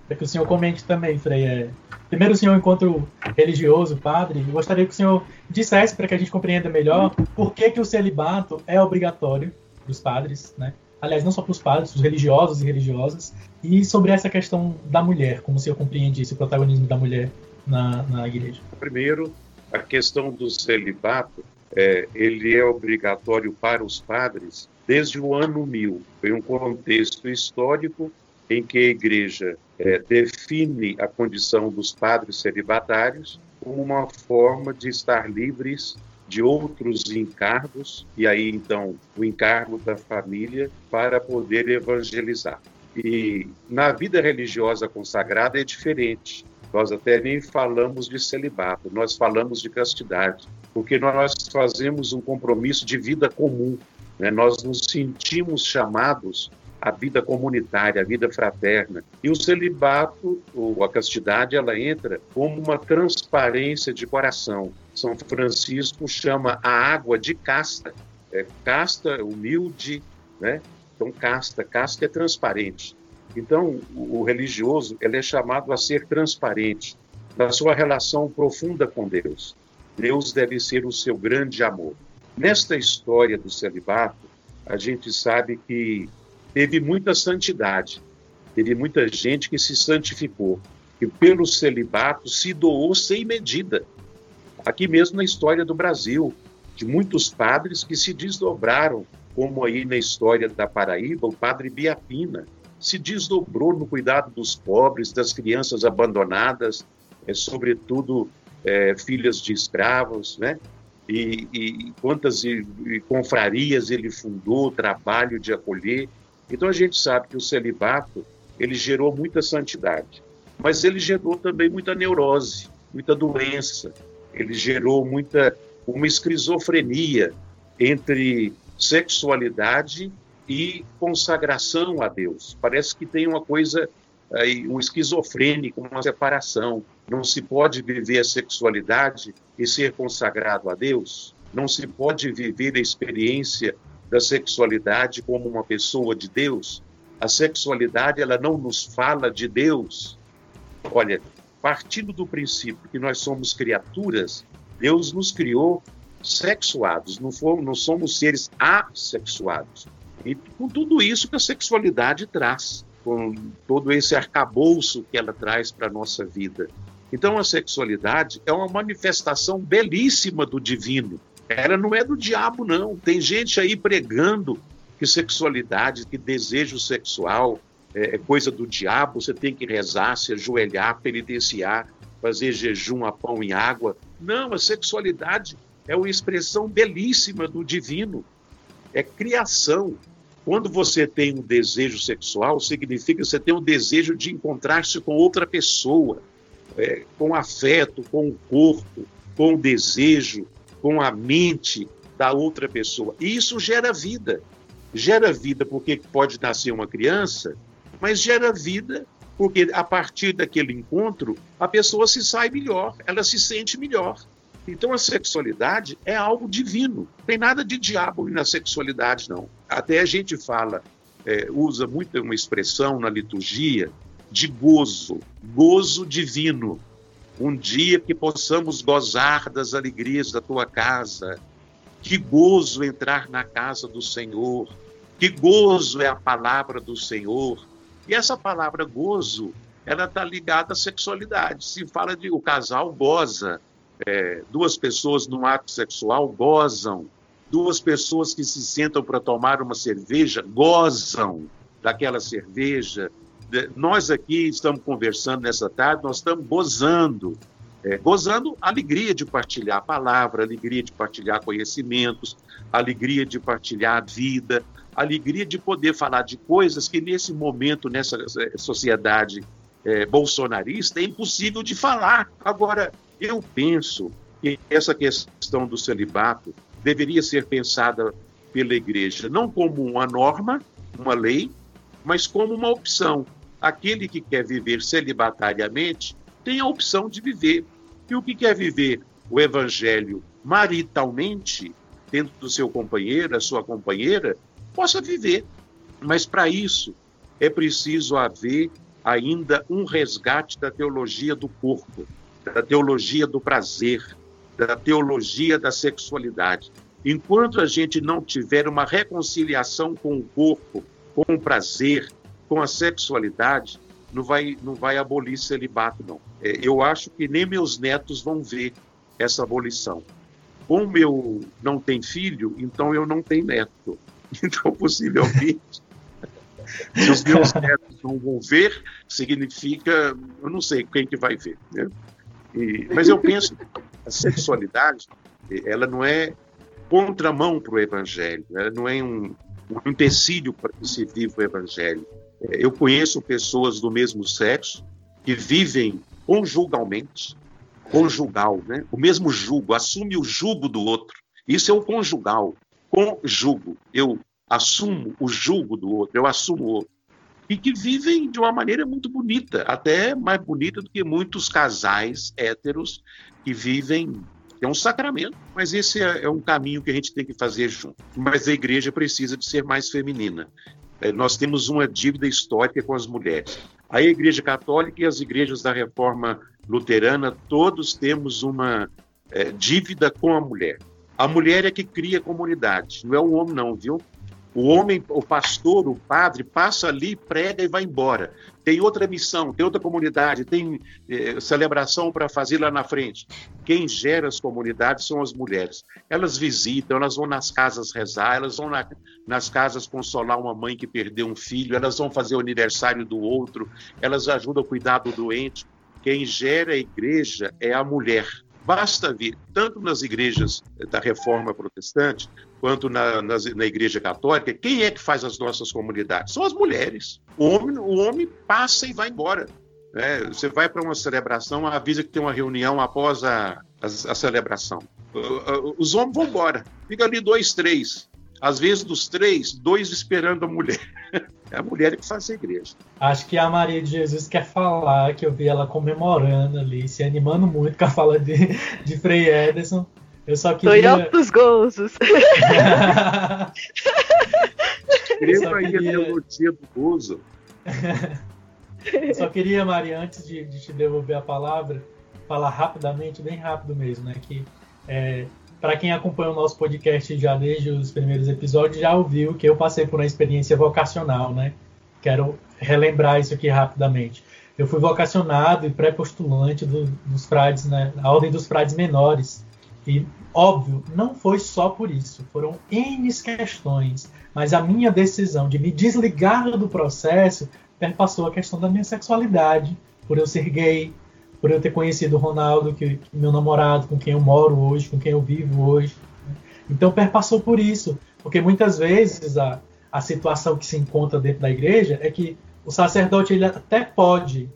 para que o senhor comente também, Frei. É... Primeiro, o senhor, enquanto religioso, padre, eu gostaria que o senhor dissesse, para que a gente compreenda melhor, por que, que o celibato é obrigatório para os padres, né? aliás, não só para os padres, os religiosos e religiosas, e sobre essa questão da mulher, como você compreende esse protagonismo da mulher na, na igreja. Primeiro, a questão do celibato, é, ele é obrigatório para os padres desde o ano 1000. Foi um contexto histórico em que a igreja é, define a condição dos padres celibatários como uma forma de estar livres de outros encargos, e aí então o encargo da família para poder evangelizar. E na vida religiosa consagrada é diferente. Nós até nem falamos de celibato, nós falamos de castidade, porque nós fazemos um compromisso de vida comum. Né? Nós nos sentimos chamados à vida comunitária, à vida fraterna. E o celibato, ou a castidade, ela entra como uma transparência de coração. São Francisco chama a água de casta. É, casta, humilde, né? Então, casta, casta é transparente. Então, o, religioso ele é chamado a ser transparente na sua relação profunda com Deus. Deus deve ser o seu grande amor. Nesta história do celibato, a gente sabe que teve muita santidade, teve muita gente que se santificou, que pelo celibato se doou sem medida aqui mesmo na história do Brasil, de muitos padres que se desdobraram, como aí na história da Paraíba, o padre Biapina se desdobrou no cuidado dos pobres, das crianças abandonadas, é, sobretudo é, filhas de escravos, né? E, e quantas e, e confrarias ele fundou, trabalho de acolher. Então a gente sabe que o celibato ele gerou muita santidade, mas ele gerou também muita neurose, muita doença, ele gerou muita uma esquizofrenia entre sexualidade e consagração a Deus. Parece que tem uma coisa aí, um esquizofrênico, uma separação. Não se pode viver a sexualidade e ser consagrado a Deus. Não se pode viver a experiência da sexualidade como uma pessoa de Deus. A sexualidade ela não nos fala de Deus. Olha, partindo do princípio que nós somos criaturas, Deus nos criou sexuados, não, fomos, não somos seres assexuados. E com tudo isso que a sexualidade traz, com todo esse arcabouço que ela traz para a nossa vida. Então a sexualidade é uma manifestação belíssima do divino. Ela não é do diabo, não. Tem gente aí pregando que sexualidade, que desejo sexual é, é coisa do diabo, você tem que rezar, se ajoelhar, penitenciar, fazer jejum a pão e água. Não, a sexualidade é uma expressão belíssima do divino, é criação. Quando você tem um desejo sexual, significa que você tem um desejo de encontrar-se com outra pessoa, é, com afeto, com o corpo, com o desejo, com a mente da outra pessoa. E isso gera vida. Gera vida porque pode nascer uma criança, mas gera vida porque a partir daquele encontro a pessoa se sai melhor, ela se sente melhor. Então a sexualidade é algo divino. Tem nada de diabo na sexualidade, não. Até a gente fala, é, usa muito uma expressão na liturgia de gozo, gozo divino. Um dia que possamos gozar das alegrias da tua casa. Que gozo entrar na casa do Senhor. Que gozo é a palavra do Senhor. E essa palavra gozo, ela está ligada à sexualidade. Se fala de o casal goza, é, duas pessoas num ato sexual gozam, duas pessoas que se sentam para tomar uma cerveja gozam daquela cerveja. Nós aqui estamos conversando nessa tarde, nós estamos gozando, é, gozando a alegria de partilhar a palavra, a alegria de partilhar conhecimentos, a alegria de partilhar a vida, a alegria de poder falar de coisas que nesse momento, nessa é, sociedade é, bolsonarista, é impossível de falar. Agora, eu penso que essa questão do celibato deveria ser pensada pela igreja não como uma norma, uma lei, mas como uma opção. Aquele que quer viver celibatariamente tem a opção de viver. E o que quer viver o evangelho maritalmente, dentro do seu companheiro, da sua companheira, possa viver. Mas para isso é preciso haver ainda um resgate da teologia do corpo da teologia do prazer, da teologia da sexualidade. Enquanto a gente não tiver uma reconciliação com o corpo, com o prazer, com a sexualidade, não vai, não vai abolir celibato, não. É, eu acho que nem meus netos vão ver essa abolição. Como eu não tenho filho, então eu não tenho neto. Então, possivelmente, se os meus netos não vão ver, significa, eu não sei quem que vai ver. Né? E, mas eu penso que a sexualidade, ela não é contramão para o evangelho, ela não é um, um empecilho para que se viva o evangelho. É, eu conheço pessoas do mesmo sexo que vivem conjugalmente, conjugal, né? O mesmo jugo, assume o jugo do outro. Isso é o conjugal, conjugo. Eu assumo o jugo do outro, eu assumo o outro e que vivem de uma maneira muito bonita, até mais bonita do que muitos casais héteros que vivem. É um sacramento, mas esse é, é um caminho que a gente tem que fazer junto. Mas a igreja precisa de ser mais feminina. É, nós temos uma dívida histórica com as mulheres. A Igreja Católica e as igrejas da Reforma Luterana, todos temos uma é, dívida com a mulher. A mulher é que cria comunidade, não é o homem, não, viu? O homem, o pastor, o padre, passa ali, prega e vai embora. Tem outra missão, tem outra comunidade, tem eh, celebração para fazer lá na frente. Quem gera as comunidades são as mulheres. Elas visitam, elas vão nas casas rezar, elas vão na, nas casas consolar uma mãe que perdeu um filho, elas vão fazer o aniversário do outro, elas ajudam a cuidar do doente. Quem gera a igreja é a mulher. Basta ver, tanto nas igrejas da reforma protestante, quanto na, na, na, igreja católica, quem é que faz as nossas comunidades? São as mulheres. O homem, o homem passa e vai embora. É, você vai para uma celebração, avisa que tem uma reunião após a, a, a celebração. Os homens vão embora. Fica ali dois, três. Às vezes, dos três, dois esperando a mulher. É a mulher que faz a igreja. Acho que a Maria de Jesus quer falar, que eu vi ela comemorando ali, se animando muito com a fala de, de Frei Ederson. Eu só queria. Toyotas gozos. Escreva aí queria... a teologia do gozo. Só queria, Maria, antes de, de, te devolver a palavra, falar rapidamente, bem rápido mesmo, né? Que é, para quem acompanha o nosso podcast já desde os primeiros episódios, já ouviu que eu passei por uma experiência vocacional, né? Quero relembrar isso aqui rapidamente. Eu fui vocacionado e pré-postulante do, dos frades, né? A Ordem dos Frades Menores. E, óbvio, não foi só por isso. Foram N questões. Mas a minha decisão de me desligar do processo perpassou a questão da minha sexualidade, por eu ser gay, por eu ter conhecido o Ronaldo, que, que, meu namorado, com quem eu moro hoje, com quem eu vivo hoje. Então perpassou por isso, porque muitas vezes a, a situação que se encontra dentro da igreja é que o sacerdote ele até pode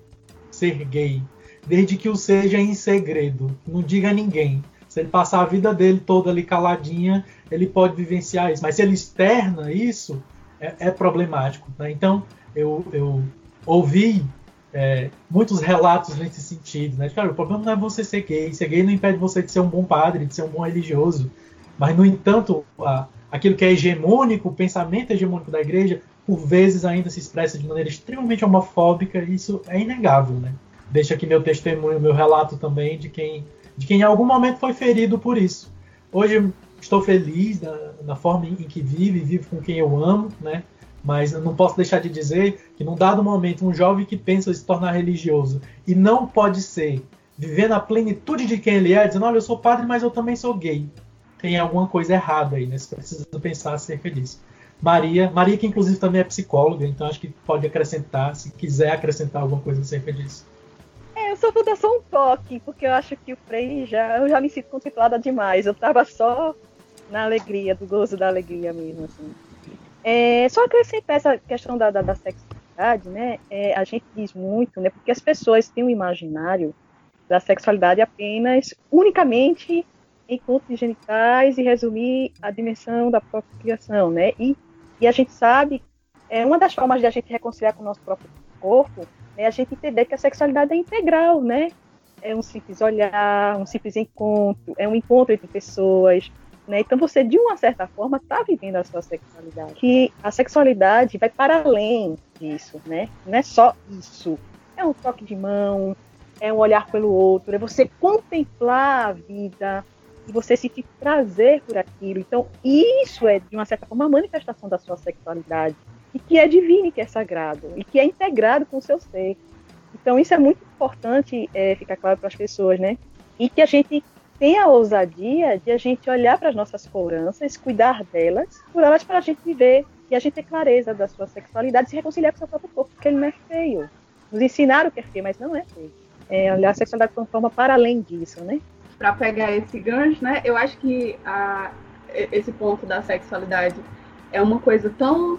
ser gay, desde que o seja em segredo, não diga a ninguém. Se ele passar a vida dele toda ali caladinha, ele pode vivenciar isso. Mas se ele externa isso, é, é problemático. Né? Então, eu, eu ouvi é, muitos relatos nesse sentido. Né? Cara, o problema não é você ser gay. Ser gay não impede você de ser um bom padre, de ser um bom religioso. Mas, no entanto, a, aquilo que é hegemônico, o pensamento hegemônico da igreja, por vezes ainda se expressa de maneira extremamente homofóbica, e isso é inegável. Né? Deixa aqui meu testemunho, meu relato também de quem, de quem em algum momento foi ferido por isso. Hoje estou feliz da, da forma em que vive, vivo com quem eu amo, né? Mas eu não posso deixar de dizer que num dado momento um jovem que pensa se tornar religioso e não pode ser viver na plenitude de quem ele é, dizendo, olha, eu sou padre, mas eu também sou gay. Tem alguma coisa errada aí, né? Você precisa pensar acerca disso. Maria, Maria que inclusive também é psicóloga, então acho que pode acrescentar, se quiser acrescentar alguma coisa acerca disso. Eu só vou dar só um toque, porque eu acho que o Frei já, eu já me sinto contemplada demais. Eu tava só na alegria, do gozo da alegria mesmo, assim. É, só acrescentar essa questão da, da, da sexualidade, né? É, a gente diz muito, né? Porque as pessoas têm um imaginário da sexualidade apenas, unicamente em pontos genitais e resumir a dimensão da própria criação, né? E, e a gente sabe, é uma das formas de a gente reconciliar com o nosso próprio corpo é a gente entender que a sexualidade é integral, né? É um simples olhar, um simples encontro, é um encontro entre pessoas, né? Então você, de uma certa forma, está vivendo a sua sexualidade. Que a sexualidade vai para além disso, né? Não é só isso. É um toque de mão, é um olhar pelo outro, é você contemplar a vida e você sentir prazer por aquilo. Então, isso é, de uma certa forma, uma manifestação da sua sexualidade. E que é divino, e que é sagrado, e que é integrado com o seu ser. Então, isso é muito importante é, ficar claro para as pessoas, né? E que a gente tem a ousadia de a gente olhar para as nossas cobranças, cuidar delas, por elas para a gente viver e a gente ter clareza da sua sexualidade, se reconciliar com o seu próprio corpo, porque ele não é feio. Nos ensinaram que é feio, mas não é feio. É olhar a sexualidade de uma forma para além disso, né? Para pegar esse gancho, né? Eu acho que a, esse ponto da sexualidade é uma coisa tão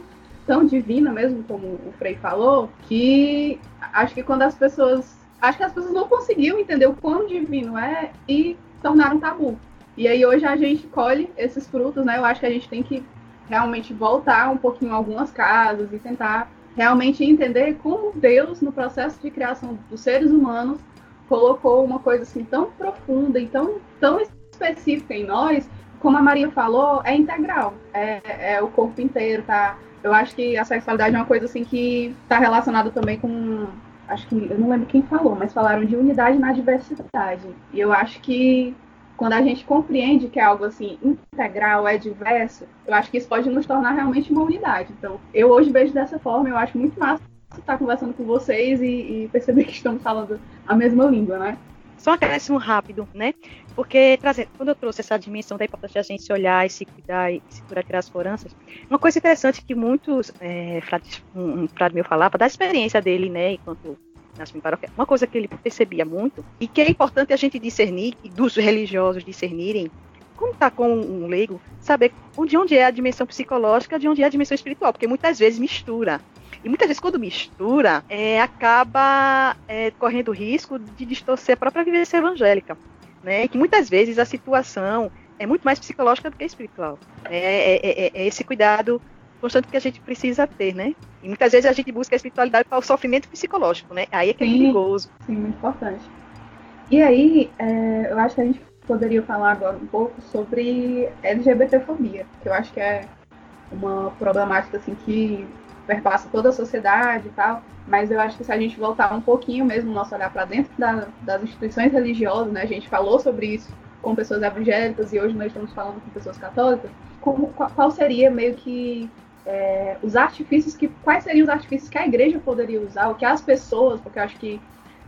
tão divina mesmo, como o Frei falou, que acho que quando as pessoas acho que as pessoas não conseguiam entender o quão divino é e tornaram tabu. E aí hoje a gente colhe esses frutos, né? Eu acho que a gente tem que realmente voltar um pouquinho algumas casas e tentar realmente entender como Deus, no processo de criação dos seres humanos, colocou uma coisa assim tão profunda e tão, tão específica em nós, como a Maria falou, é integral. É, é o corpo inteiro, tá? Eu acho que a sexualidade é uma coisa assim que está relacionada também com acho que eu não lembro quem falou, mas falaram de unidade na diversidade. E eu acho que quando a gente compreende que é algo assim integral, é diverso, eu acho que isso pode nos tornar realmente uma unidade. Então, eu hoje vejo dessa forma, eu acho muito massa estar conversando com vocês e, e perceber que estamos falando a mesma língua, né? Só um acréscimo rápido, né? Porque trazer, quando eu trouxe essa dimensão da importância de a gente olhar e se cuidar e se curar criar as esperanças, uma coisa interessante que muitos, é, um, um frade meu falava, da experiência dele, né, enquanto uma coisa que ele percebia muito, e que é importante a gente discernir, e dos religiosos discernirem, como está com um leigo, saber de onde é a dimensão psicológica, de onde é a dimensão espiritual, porque muitas vezes mistura. E muitas vezes, quando mistura, é, acaba é, correndo risco de distorcer a própria vivência evangélica. Né? Que muitas vezes a situação é muito mais psicológica do que espiritual. É, é, é, é esse cuidado constante que a gente precisa ter, né? E muitas vezes a gente busca a espiritualidade para o sofrimento psicológico, né? Aí é que é perigoso. Sim, muito importante. E aí, é, eu acho que a gente poderia falar agora um pouco sobre LGBTfobia, que eu acho que é uma problemática assim que perpassa toda a sociedade e tal, mas eu acho que se a gente voltar um pouquinho mesmo, nosso olhar para dentro da, das instituições religiosas, né, a gente falou sobre isso com pessoas evangélicas e hoje nós estamos falando com pessoas católicas, como, qual seria meio que é, os artifícios que quais seriam os artifícios que a igreja poderia usar, o que as pessoas, porque eu acho que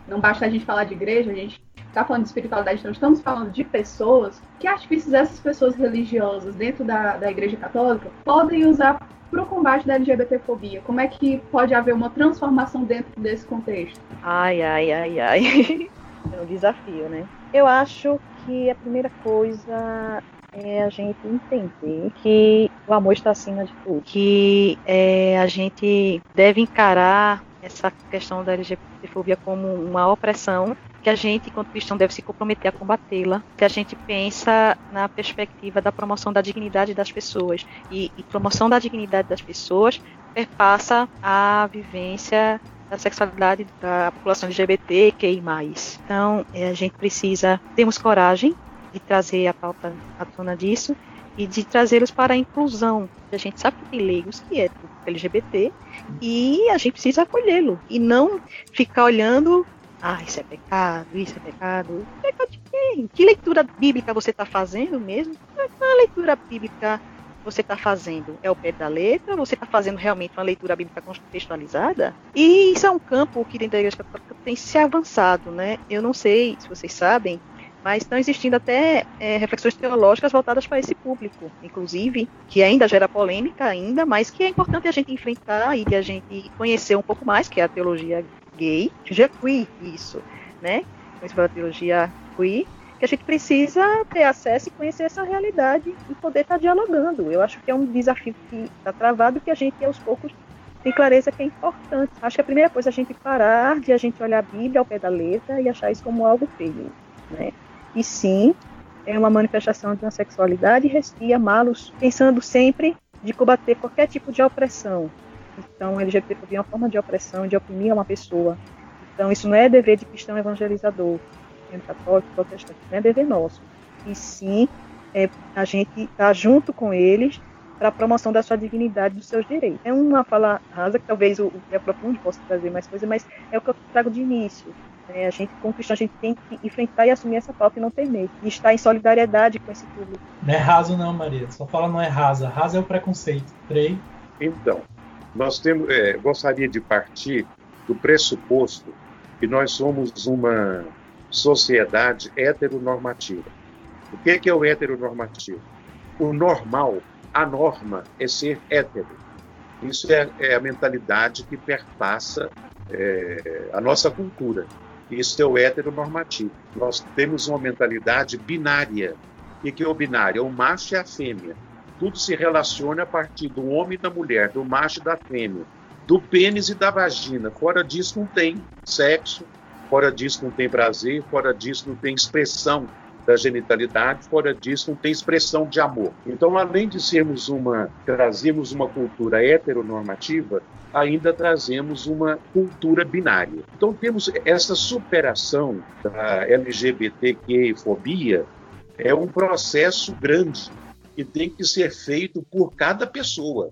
não basta a gente falar de igreja, a gente está falando de espiritualidade, então estamos falando de pessoas, que artifícios essas pessoas religiosas dentro da, da igreja católica podem usar para o combate da LGBTfobia? Como é que pode haver uma transformação dentro desse contexto? Ai, ai, ai, ai. É um desafio, né? Eu acho que a primeira coisa é a gente entender que o amor está acima de tudo, que é, a gente deve encarar essa questão da LGBTfobia como uma opressão que a gente, enquanto cristão, deve se comprometer a combatê-la, que a gente pensa na perspectiva da promoção da dignidade das pessoas. E, e promoção da dignidade das pessoas perpassa a vivência da sexualidade da população LGBT, QI+. Então, é, a gente precisa, temos coragem de trazer a pauta à tona disso e de trazê-los para a inclusão. A gente sabe que tem leigos que é LGBT e a gente precisa acolhê-lo e não ficar olhando ah, isso é pecado, isso é pecado. Pecado de quem? Que leitura bíblica você está fazendo mesmo? Qual leitura bíblica você está fazendo? É o pé da letra? Você está fazendo realmente uma leitura bíblica contextualizada? E isso é um campo que dentro da igreja católica tem se avançado, né? Eu não sei se vocês sabem, mas estão existindo até é, reflexões teológicas voltadas para esse público, inclusive, que ainda gera polêmica ainda, mas que é importante a gente enfrentar e a gente conhecer um pouco mais, que é a teologia gay, teologia queer, isso, né? Conhecer a teologia queer, que a gente precisa ter acesso e conhecer essa realidade e poder estar dialogando. Eu acho que é um desafio que está travado que a gente, aos poucos, tem clareza que é importante. Acho que a primeira coisa é a gente parar de a gente olhar a Bíblia ao pé da letra e achar isso como algo feio, né? E sim, é uma manifestação de uma sexualidade e amá-los pensando sempre de combater qualquer tipo de opressão. Então, LGBTfobia é uma forma de opressão, de oprimir uma pessoa. Então, isso não é dever de cristão evangelizador, católico, protestante, não é dever nosso. E sim, é, a gente está junto com eles para a promoção da sua dignidade, dos seus direitos. É uma fala rasa que talvez o, é profundo possa trazer mais coisa, mas é o que eu trago de início. É, a gente, como cristão, a gente tem que enfrentar e assumir essa pauta e não temer. E estar em solidariedade com esse público. Não é raso, não, Maria. Só fala não é rasa. Rasa é o preconceito. Trei. Então, nós temos, é, gostaria de partir do pressuposto que nós somos uma sociedade heteronormativa. O que é, que é o heteronormativo? O normal, a norma é ser hétero. Isso é, é a mentalidade que perpassa é, a nossa cultura. Isso é o heteronormativo. Nós temos uma mentalidade binária. E que é o binário? É o macho e a fêmea. Tudo se relaciona a partir do homem e da mulher, do macho e da fêmea, do pênis e da vagina. Fora disso não tem sexo, fora disso não tem prazer, fora disso não tem expressão da genitalidade, fora disso não tem expressão de amor. Então, além de sermos uma, trazemos uma cultura heteronormativa, ainda trazemos uma cultura binária. Então temos essa superação da LGBTQ-fobia é um processo grande que tem que ser feito por cada pessoa.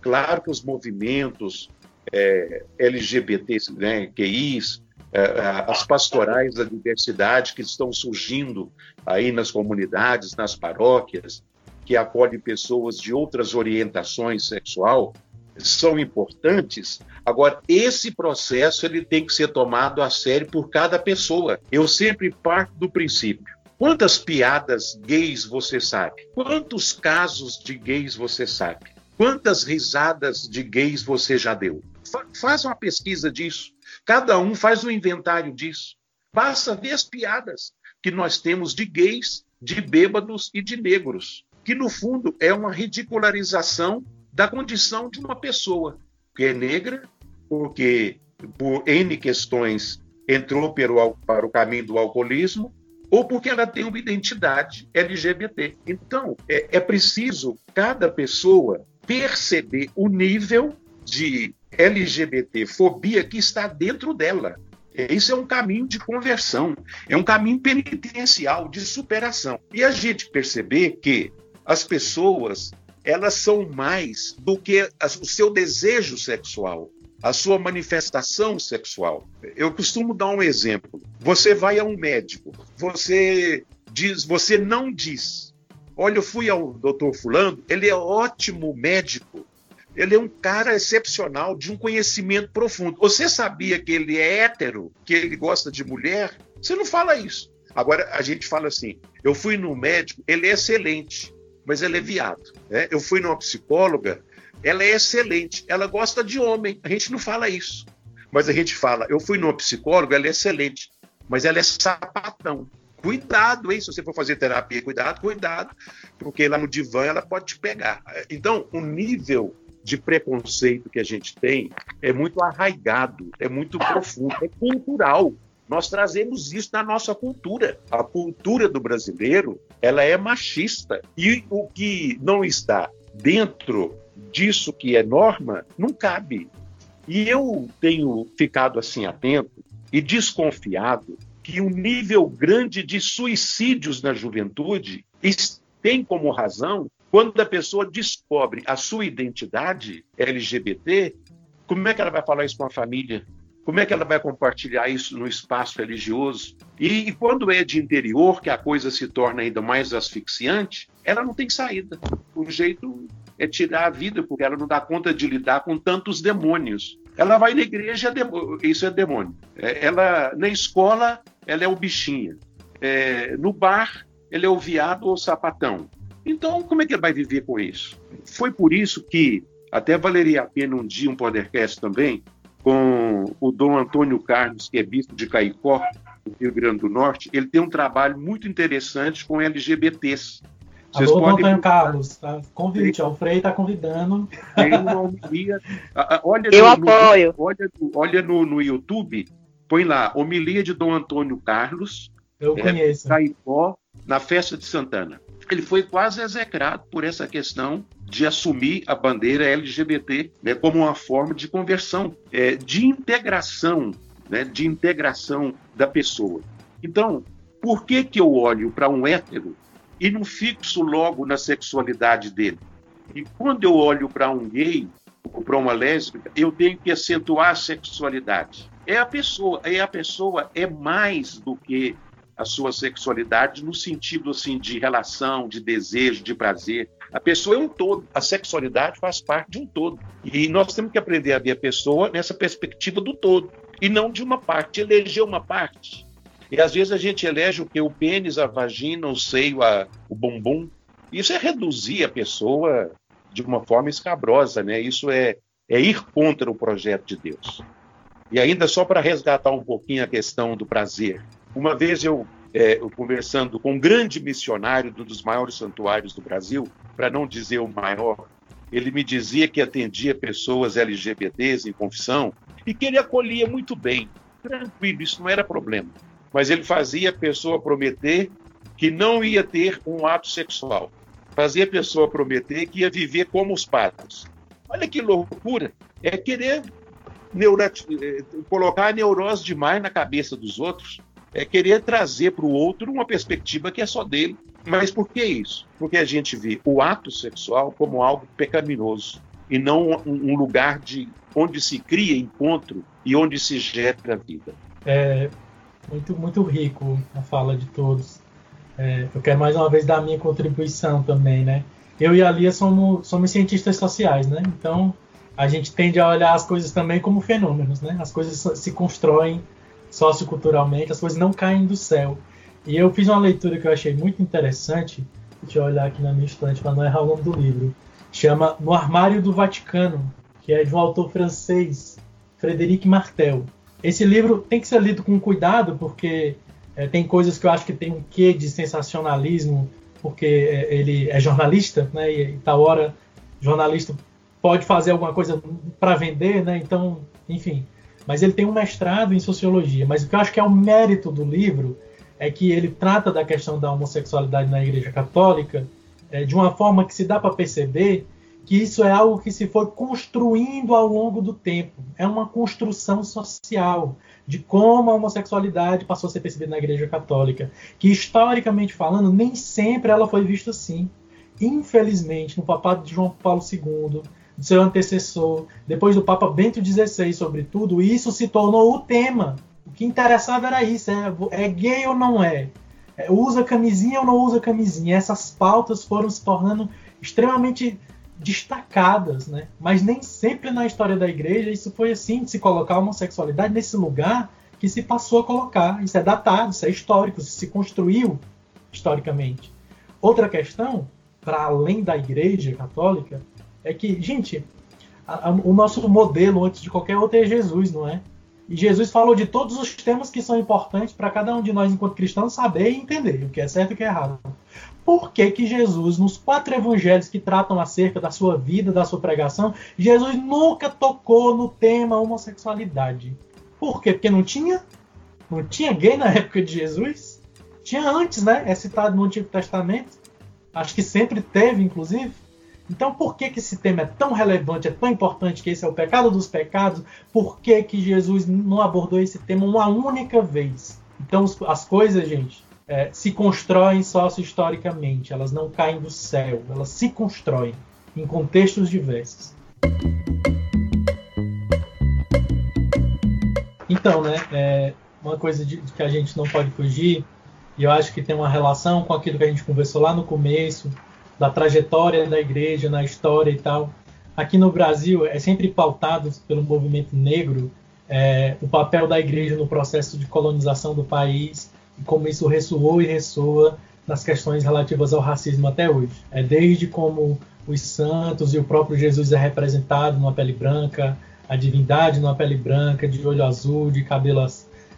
Claro que os movimentos é, LGBTs, né, QIs, é, as pastorais da diversidade que estão surgindo aí nas comunidades, nas paróquias, que acolhem pessoas de outras orientações sexual, são importantes. Agora, esse processo ele tem que ser tomado a sério por cada pessoa. Eu sempre parto do princípio. Quantas piadas gays você sabe? Quantos casos de gays você sabe? Quantas risadas de gays você já deu? Fa faz uma pesquisa disso. Cada um faz um inventário disso. Basta ver as piadas que nós temos de gays, de bêbados e de negros, que no fundo é uma ridicularização da condição de uma pessoa que é negra, porque por N questões entrou para o caminho do alcoolismo, ou porque ela tem uma identidade LGBT. Então, é, é preciso cada pessoa perceber o nível de LGBT fobia que está dentro dela. Isso é um caminho de conversão, é um caminho penitencial de superação. E a gente perceber que as pessoas elas são mais do que o seu desejo sexual, a sua manifestação sexual. Eu costumo dar um exemplo. Você vai a um médico, você diz, você não diz. Olha, eu fui ao doutor fulano, ele é ótimo médico. Ele é um cara excepcional, de um conhecimento profundo. Você sabia que ele é hétero, que ele gosta de mulher? Você não fala isso. Agora a gente fala assim: eu fui no médico, ele é excelente mas ela é viado. Né? Eu fui numa psicóloga, ela é excelente, ela gosta de homem. A gente não fala isso. Mas a gente fala, eu fui numa psicóloga, ela é excelente, mas ela é sapatão. Cuidado, hein? Se você for fazer terapia, cuidado, cuidado, porque lá no divã ela pode te pegar. Então, o nível de preconceito que a gente tem é muito arraigado, é muito profundo, é cultural. Nós trazemos isso na nossa cultura. A cultura do brasileiro, ela é machista. E o que não está dentro disso que é norma, não cabe. E eu tenho ficado assim atento e desconfiado que um nível grande de suicídios na juventude tem como razão quando a pessoa descobre a sua identidade LGBT, como é que ela vai falar isso com a família? Como é que ela vai compartilhar isso no espaço religioso? E, e, quando é de interior, que a coisa se torna ainda mais asfixiante, ela não tem saída. O jeito é tirar a vida, porque ela não dá conta de lidar com tantos demônios. Ela vai na igreja, isso é demônio. É, ela na escola, ela é o bichinha. É, no bar, ele é o viado ou o sapatão. Então, como é que ele vai viver com isso? Foi por isso que até valeria a pena um dia um podcast também com o Dom Antônio Carlos, que é bispo de Caicó, no Rio Grande do Norte. Ele tem um trabalho muito interessante com LGBTs. Vocês Alô, podem... Antônio Carlos, tá? convite, o Frei está convidando. Tem uma homilia. Olha Eu no, apoio. No, olha olha no, no YouTube, põe lá, homilia de Dom Antônio Carlos. Eu é, conheço. Caicó, na festa de Santana. Ele foi quase execrado por essa questão de assumir a bandeira LGBT né, como uma forma de conversão, é, de integração, né, de integração da pessoa. Então, por que, que eu olho para um hétero e não fixo logo na sexualidade dele? E quando eu olho para um gay ou para uma lésbica, eu tenho que acentuar a sexualidade. É a pessoa, é a pessoa é mais do que a sua sexualidade no sentido assim de relação, de desejo, de prazer. A pessoa é um todo. A sexualidade faz parte de um todo. E nós temos que aprender a ver a pessoa nessa perspectiva do todo e não de uma parte. Eleger uma parte. E às vezes a gente elege o que? O pênis, a vagina, o seio, a, o bumbum. Isso é reduzir a pessoa de uma forma escabrosa, né? Isso é, é ir contra o projeto de Deus. E ainda só para resgatar um pouquinho a questão do prazer. Uma vez eu, é, eu conversando com um grande missionário de um dos maiores santuários do Brasil, para não dizer o maior, ele me dizia que atendia pessoas LGBTs em confissão e que ele acolhia muito bem, tranquilo, isso não era problema. Mas ele fazia a pessoa prometer que não ia ter um ato sexual. Fazia a pessoa prometer que ia viver como os padres. Olha que loucura! É querer é, colocar a neurose demais na cabeça dos outros é querer trazer para o outro uma perspectiva que é só dele. Mas por que isso? Porque a gente vê o ato sexual como algo pecaminoso e não um lugar de onde se cria encontro e onde se gera vida. É muito muito rico a fala de todos. É, eu quero mais uma vez dar minha contribuição também, né? Eu e a Lia somos, somos cientistas sociais, né? Então a gente tende a olhar as coisas também como fenômenos, né? As coisas se constroem socioculturalmente, as coisas não caem do céu. E eu fiz uma leitura que eu achei muito interessante, deixa eu olhar aqui na minha estante para não errar o nome do livro, chama No Armário do Vaticano, que é de um autor francês, Frederic Martel. Esse livro tem que ser lido com cuidado, porque é, tem coisas que eu acho que tem um quê de sensacionalismo, porque é, ele é jornalista, né, e, e tal hora jornalista pode fazer alguma coisa para vender, né, então, enfim, mas ele tem um mestrado em sociologia. Mas o que eu acho que é o mérito do livro é que ele trata da questão da homossexualidade na Igreja Católica é, de uma forma que se dá para perceber que isso é algo que se foi construindo ao longo do tempo. É uma construção social de como a homossexualidade passou a ser percebida na Igreja Católica, que historicamente falando nem sempre ela foi vista assim. Infelizmente, no papado de João Paulo II, seu antecessor, depois do Papa Bento XVI, sobretudo, isso se tornou o tema. O que interessava era isso: é, é gay ou não é? é? Usa camisinha ou não usa camisinha? Essas pautas foram se tornando extremamente destacadas, né? Mas nem sempre na história da igreja isso foi assim, de se colocar a homossexualidade nesse lugar que se passou a colocar. Isso é datado, isso é histórico, isso se construiu historicamente. Outra questão, para além da igreja católica, é que, gente, a, a, o nosso modelo antes de qualquer outro é Jesus, não é? E Jesus falou de todos os temas que são importantes para cada um de nós, enquanto cristãos, saber e entender o que é certo e o que é errado. Por que, que Jesus, nos quatro evangelhos que tratam acerca da sua vida, da sua pregação, Jesus nunca tocou no tema homossexualidade? Por quê? Porque não tinha? Não tinha gay na época de Jesus? Tinha antes, né? É citado no Antigo Testamento. Acho que sempre teve, inclusive. Então, por que, que esse tema é tão relevante, é tão importante, que esse é o pecado dos pecados? Por que, que Jesus não abordou esse tema uma única vez? Então, as coisas, gente, é, se constroem socio-historicamente, elas não caem do céu, elas se constroem em contextos diversos. Então, né, é uma coisa de, que a gente não pode fugir, e eu acho que tem uma relação com aquilo que a gente conversou lá no começo, da trajetória da igreja na história e tal. Aqui no Brasil é sempre pautado pelo movimento negro é, o papel da igreja no processo de colonização do país como isso ressoou e ressoa nas questões relativas ao racismo até hoje. É desde como os santos e o próprio Jesus é representado numa pele branca, a divindade numa pele branca, de olho azul, de cabelo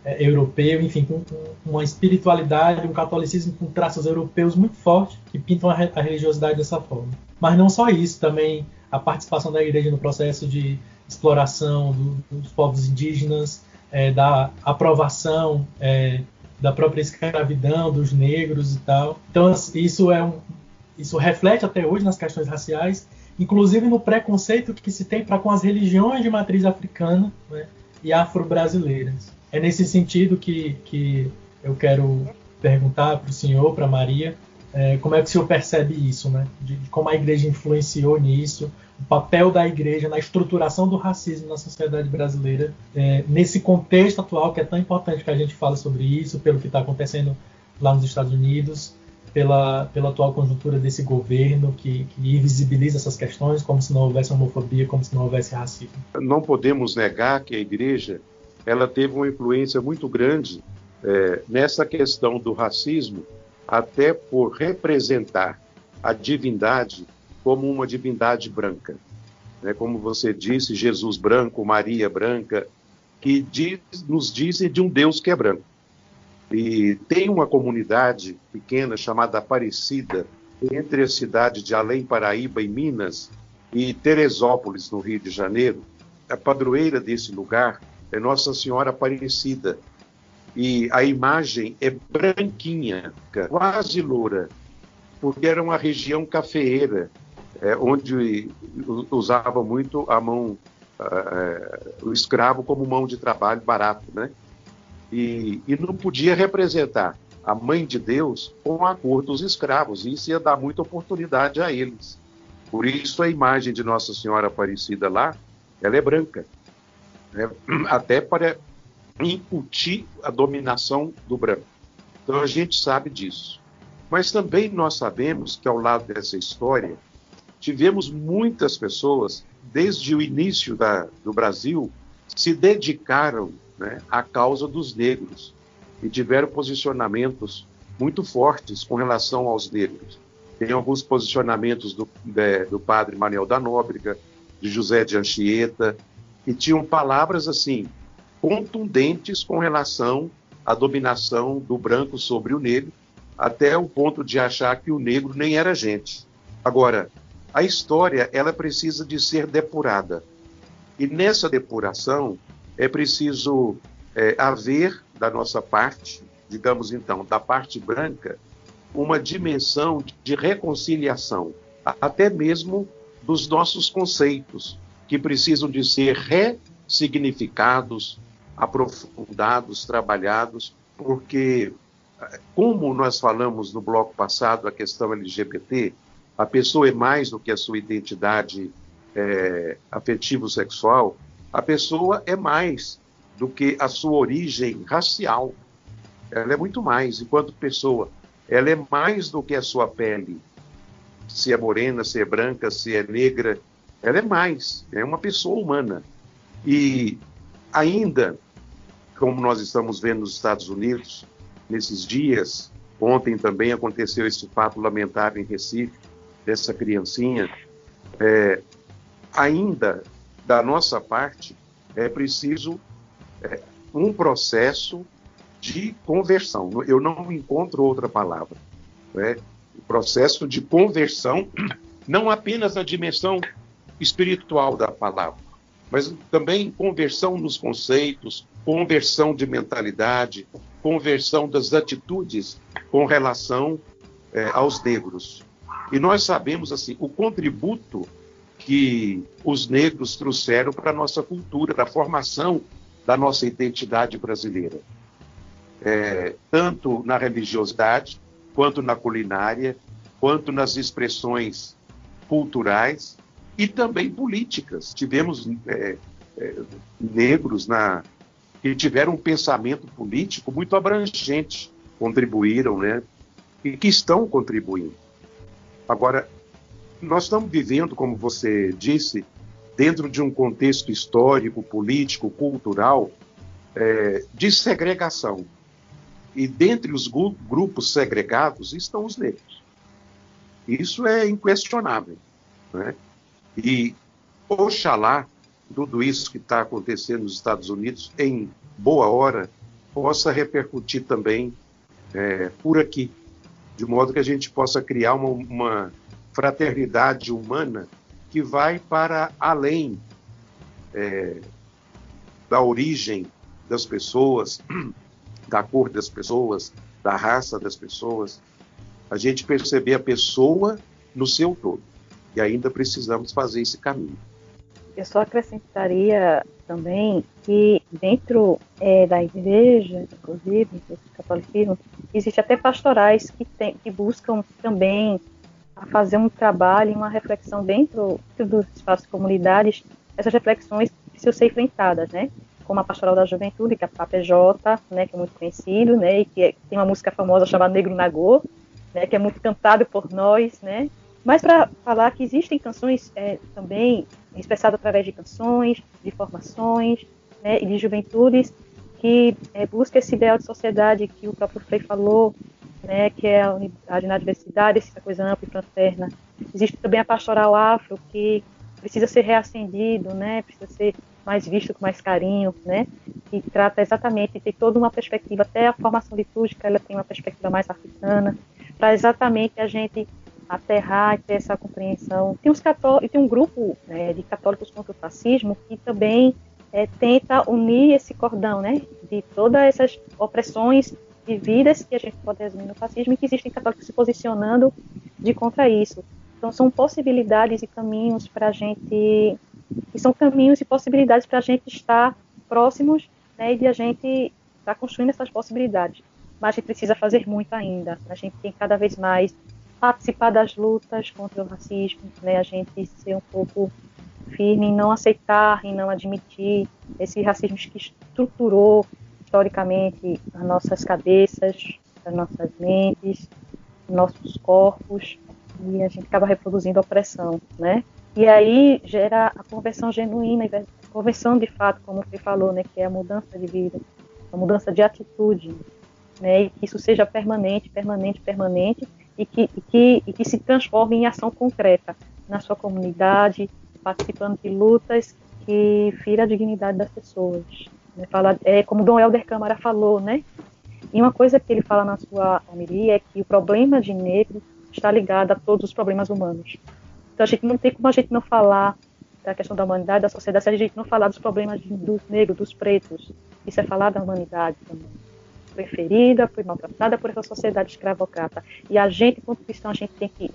é, europeu, enfim, com, uma espiritualidade, um catolicismo com traços europeus muito fortes que pintam a, a, religiosidade dessa forma. Mas não só isso, também a participação da igreja no processo de exploração do, dos povos indígenas, é, da aprovação é, da própria escravidão dos negros e tal. Então isso é um, isso reflete até hoje nas questões raciais, inclusive no preconceito que se tem para com as religiões de matriz africana né, e afro-brasileiras. É nesse sentido que, que eu quero perguntar para o senhor, para Maria, é, como é que o senhor percebe isso, né? De, de, como a igreja influenciou nisso, o papel da igreja na estruturação do racismo na sociedade brasileira, é, nesse contexto atual que é tão importante que a gente fale sobre isso, pelo que está acontecendo lá nos Estados Unidos, pela, pela atual conjuntura desse governo que, que invisibiliza essas questões, como se não houvesse homofobia, como se não houvesse racismo. Não podemos negar que a igreja ela teve uma influência muito grande é, nessa questão do racismo, até por representar a divindade como uma divindade branca. Né? Como você disse, Jesus branco, Maria branca, que diz, nos dizem de um Deus que é branco. E tem uma comunidade pequena chamada Aparecida, entre a cidade de Além Paraíba, em Minas, e Teresópolis, no Rio de Janeiro. A padroeira desse lugar é Nossa Senhora Aparecida. E a imagem é branquinha, quase loura, porque era uma região cafeeira, é, onde usava muito a mão, uh, o escravo como mão de trabalho barato, né? E, e não podia representar a mãe de Deus com a cor dos escravos, isso ia dar muita oportunidade a eles. Por isso a imagem de Nossa Senhora Aparecida lá, ela é branca né, até para incutir a dominação do branco. Então a gente sabe disso. Mas também nós sabemos que ao lado dessa história, tivemos muitas pessoas, desde o início da, do Brasil, se dedicaram né, à causa dos negros e tiveram posicionamentos muito fortes com relação aos negros. Tem alguns posicionamentos do, de, do padre Manuel da Nóbrega, de José de Anchieta, e tinham palavras assim contundentes com relação à dominação do branco sobre o negro, até o ponto de achar que o negro nem era gente. Agora, a história ela precisa de ser depurada. E nessa depuração é preciso é, haver da nossa parte, digamos então, da parte branca, uma dimensão de reconciliação, até mesmo dos nossos conceitos, que precisam de ser ressignificados, aprofundados, trabalhados, porque, como nós falamos no bloco passado, a questão LGBT, a pessoa é mais do que a sua identidade é, afetivo-sexual, a pessoa é mais do que a sua origem racial. Ela é muito mais, enquanto pessoa. Ela é mais do que a sua pele. Se é morena, se é branca, se é negra, ela é mais, é uma pessoa humana. E ainda, como nós estamos vendo nos Estados Unidos, nesses dias, ontem também aconteceu esse fato lamentável em Recife, dessa criancinha, é, ainda da nossa parte, é preciso é, um processo de conversão. Eu não encontro outra palavra. Né? O processo de conversão, não apenas na dimensão espiritual da palavra, mas também conversão nos conceitos, conversão de mentalidade, conversão das atitudes com relação é, aos negros. E nós sabemos assim o contributo que os negros trouxeram para a nossa cultura, para a formação da nossa identidade brasileira. É, tanto na religiosidade, quanto na culinária, quanto nas expressões culturais e também políticas. Tivemos é, é, negros na, que tiveram um pensamento político muito abrangente, contribuíram, né? E que estão contribuindo. Agora, nós estamos vivendo, como você disse, dentro de um contexto histórico, político, cultural, é, de segregação. E dentre os grupos segregados estão os negros. Isso é inquestionável. Né? E, oxalá, tudo isso que está acontecendo nos Estados Unidos, em boa hora, possa repercutir também é, por aqui, de modo que a gente possa criar uma, uma fraternidade humana que vai para além é, da origem das pessoas, da cor das pessoas, da raça das pessoas. A gente perceber a pessoa no seu todo. E ainda precisamos fazer esse caminho. Eu só acrescentaria também que dentro é, da igreja, inclusive, do catolicismo, existe até pastorais que, tem, que buscam também fazer um trabalho, uma reflexão dentro, dos espaços de comunidades, essas reflexões precisam ser enfrentadas, né? Como a Pastoral da Juventude, que é a PAPJ, né, que é muito conhecido, né, e que é, tem uma música famosa chamada Negro Nagô, né, que é muito cantado por nós, né? Mas para falar que existem canções é, também expressadas através de canções, de formações, né, e de juventudes que é, busca esse ideal de sociedade que o próprio Frei falou, né, que é a unidade na diversidade, essa coisa ampla e fraterna. Existe também a pastoral afro, que precisa ser reacendido, né, precisa ser mais visto com mais carinho, né, que trata exatamente, tem toda uma perspectiva, até a formação litúrgica, ela tem uma perspectiva mais africana, para exatamente a gente aterrar e ter essa compreensão. Tem, uns tem um grupo né, de católicos contra o fascismo que também é, tenta unir esse cordão, né, de todas essas opressões de vidas que a gente pode resumir no fascismo e que existem católicos se posicionando de contra isso. Então são possibilidades e caminhos para a gente, e são caminhos e possibilidades para a gente estar próximos né, e de a gente estar tá construindo essas possibilidades. Mas a gente precisa fazer muito ainda. A gente tem cada vez mais participar das lutas contra o racismo, né, a gente ser um pouco firme em não aceitar, em não admitir esse racismo que estruturou historicamente as nossas cabeças, as nossas mentes, nossos corpos, e a gente acaba reproduzindo a opressão, né? E aí gera a conversão genuína, a conversão de fato, como você falou, né, que é a mudança de vida, a mudança de atitude, né, e que isso seja permanente, permanente, permanente, e que, e que, e que se transforme em ação concreta na sua comunidade, participando de lutas que fira a dignidade das pessoas. Né? Fala, é como Dom Helder Câmara falou, né? E uma coisa que ele fala na sua homilia é que o problema de negro está ligado a todos os problemas humanos. Então a gente não tem como a gente não falar da questão da humanidade, da sociedade, se a gente não falar dos problemas dos negros, dos pretos. Isso é falar da humanidade também. Foi ferida, foi maltratada por essa sociedade escravocrata. E a gente, como cristão, a gente tem que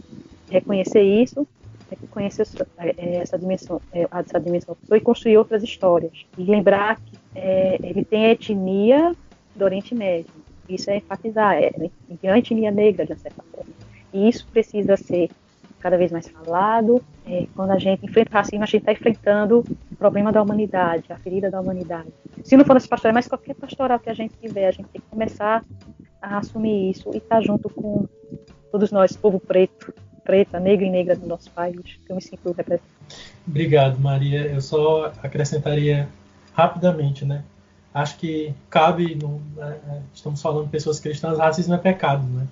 reconhecer isso reconhecer essa dimensão, é, essa dimensão e construir outras histórias. E lembrar que é, ele tem etnia do Oriente Médio. Isso é enfatizar, é, é a etnia negra, de certa forma. E isso precisa ser cada vez mais falado. É, quando a gente enfrenta racismo, a gente está enfrentando o problema da humanidade, a ferida da humanidade. Se não for nesse pastoral, mas qualquer pastoral que a gente tiver, a gente tem que começar a assumir isso e estar tá junto com todos nós, povo preto, preta, negra e negra do nosso país, que eu me sinto representada. Obrigado, Maria. Eu só acrescentaria rapidamente, né? Acho que cabe, no, né, estamos falando de pessoas cristãs, racismo é pecado, né?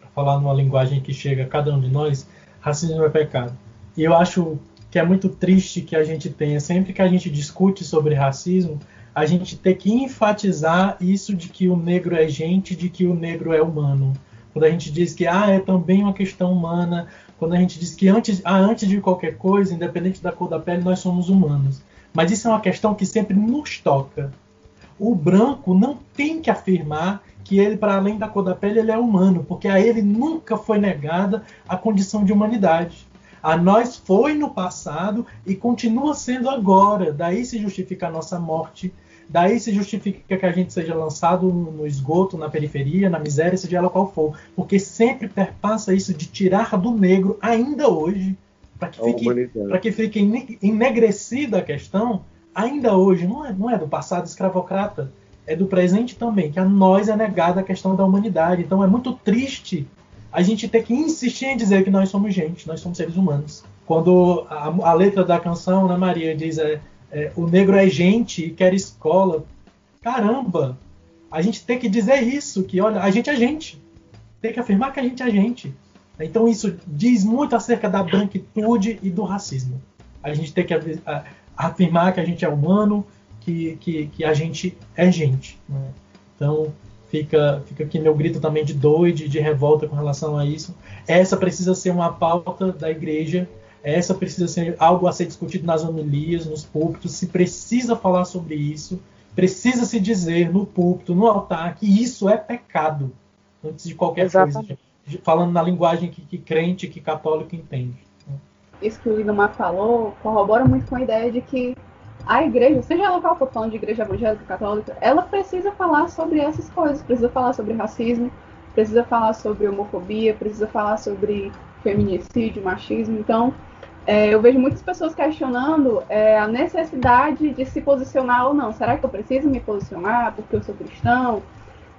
Para falar numa linguagem que chega a cada um de nós, racismo é pecado. E eu acho que é muito triste que a gente tenha, sempre que a gente discute sobre racismo, a gente ter que enfatizar isso de que o negro é gente, de que o negro é humano. Quando a gente diz que ah, é também uma questão humana, quando a gente diz que antes, ah, antes de qualquer coisa, independente da cor da pele, nós somos humanos. Mas isso é uma questão que sempre nos toca. O branco não tem que afirmar que ele, para além da cor da pele, ele é humano, porque a ele nunca foi negada a condição de humanidade. A nós foi no passado e continua sendo agora. Daí se justifica a nossa morte, daí se justifica que a gente seja lançado no esgoto, na periferia, na miséria, seja ela qual for. Porque sempre perpassa isso de tirar do negro, ainda hoje, para que, fique, que fique enegrecida a questão, ainda hoje, não é, não é do passado escravocrata, é do presente também, que a nós é negada a questão da humanidade. Então é muito triste a gente ter que insistir em dizer que nós somos gente, nós somos seres humanos. Quando a, a letra da canção, né, Maria, diz é, é, o negro é gente e quer escola. Caramba! A gente tem que dizer isso, que olha, a gente é gente. Tem que afirmar que a gente é gente. Então isso diz muito acerca da branquitude e do racismo. A gente tem que afirmar que a gente é humano, que, que, que a gente é gente. Né? Então fica, fica aqui meu grito também de e de, revolta com relação a isso. Essa precisa ser uma pauta da igreja, essa precisa ser algo a ser discutido nas homilias, nos púlpitos, se precisa falar sobre isso, precisa se dizer no púlpito, no altar, que isso é pecado, antes de qualquer Exatamente. coisa, falando na linguagem que, que crente, que católico entende. Isso que o Lidomar falou corrobora muito com a ideia de que a igreja, seja ela qual for falando de igreja evangélica, católica, ela precisa falar sobre essas coisas, precisa falar sobre racismo, precisa falar sobre homofobia, precisa falar sobre feminicídio, machismo. Então, é, eu vejo muitas pessoas questionando é, a necessidade de se posicionar ou não. Será que eu preciso me posicionar porque eu sou cristão?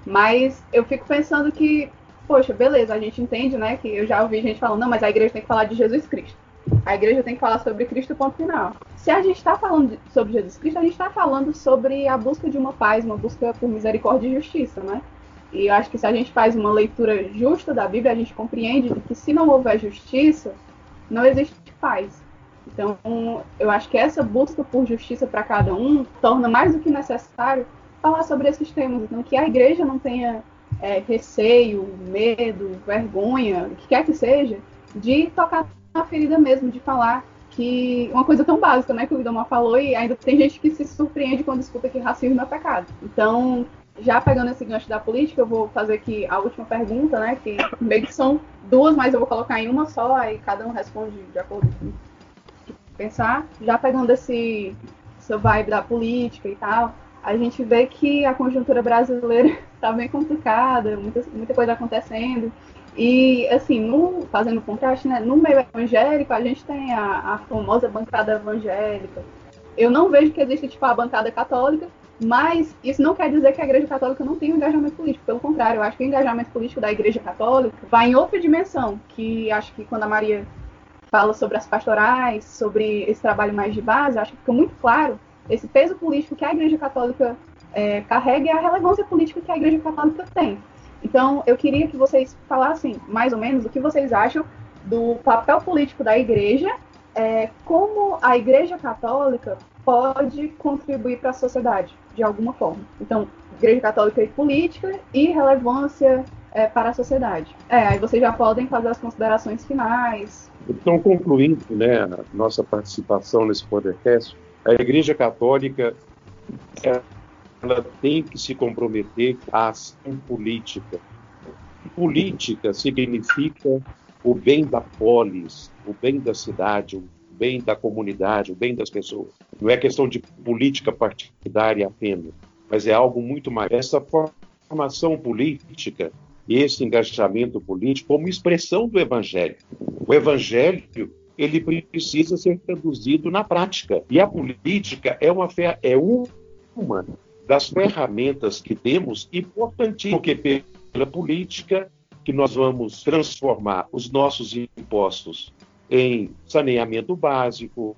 Mas eu fico pensando que, poxa, beleza, a gente entende, né? Que eu já ouvi gente falando, não, mas a igreja tem que falar de Jesus Cristo. A igreja tem que falar sobre Cristo, ponto final. Se a gente está falando sobre Jesus Cristo, a gente está falando sobre a busca de uma paz, uma busca por misericórdia e justiça, né? E eu acho que se a gente faz uma leitura justa da Bíblia, a gente compreende que se não houver justiça, não existe paz. Então, eu acho que essa busca por justiça para cada um torna mais do que necessário falar sobre esses temas. Então, que a igreja não tenha é, receio, medo, vergonha, o que quer que seja, de tocar ferida mesmo, de falar que uma coisa tão básica, né, que o Idomar falou, e ainda tem gente que se surpreende quando escuta que racismo é pecado. Então, já pegando esse gancho da política, eu vou fazer aqui a última pergunta, né, que meio que são duas, mas eu vou colocar em uma só, aí cada um responde de acordo com o que pensar. Já pegando esse, essa vibe da política e tal, a gente vê que a conjuntura brasileira está bem complicada, muita, muita coisa acontecendo. E, assim, no, fazendo contraste, né, no meio evangélico, a gente tem a, a famosa bancada evangélica. Eu não vejo que existe, tipo, a bancada católica, mas isso não quer dizer que a Igreja Católica não tem um engajamento político. Pelo contrário, eu acho que o engajamento político da Igreja Católica vai em outra dimensão, que acho que quando a Maria fala sobre as pastorais, sobre esse trabalho mais de base, acho que fica muito claro esse peso político que a Igreja Católica é, carrega e a relevância política que a Igreja Católica tem. Então, eu queria que vocês falassem mais ou menos o que vocês acham do papel político da igreja, é, como a igreja católica pode contribuir para a sociedade, de alguma forma. Então, igreja católica e política e relevância é, para a sociedade. É, aí vocês já podem fazer as considerações finais. Então, concluindo né, a nossa participação nesse podcast, a igreja católica é ela tem que se comprometer à ação política. Política significa o bem da polis, o bem da cidade, o bem da comunidade, o bem das pessoas. Não é questão de política partidária apenas, mas é algo muito mais. Essa formação política, esse engajamento político, como expressão do evangelho. O evangelho ele precisa ser traduzido na prática. E a política é uma é uma das ferramentas que temos, importantíssimo, porque pela política que nós vamos transformar os nossos impostos em saneamento básico,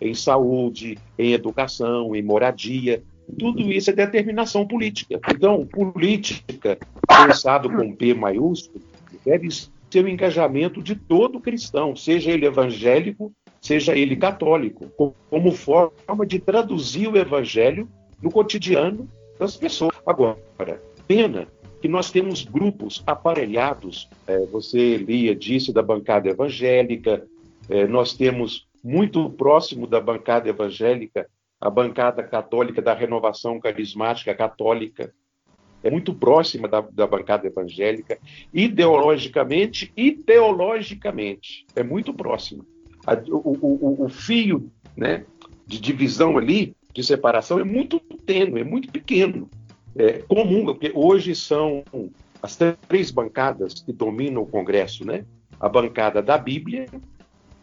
em saúde, em educação, em moradia. Tudo isso é determinação política. Então, política, pensado com P maiúsculo, deve ser o engajamento de todo cristão, seja ele evangélico, seja ele católico, como forma de traduzir o evangelho no cotidiano das pessoas. Agora, pena que nós temos grupos aparelhados, é, você lia, disse, da bancada evangélica, é, nós temos muito próximo da bancada evangélica a bancada católica da renovação carismática católica, é muito próxima da, da bancada evangélica, ideologicamente e teologicamente, é muito próxima. A, o, o, o fio né, de divisão ali, de separação, é muito tênue, é muito pequeno. É comum, porque hoje são as três bancadas que dominam o Congresso, né? A bancada da Bíblia,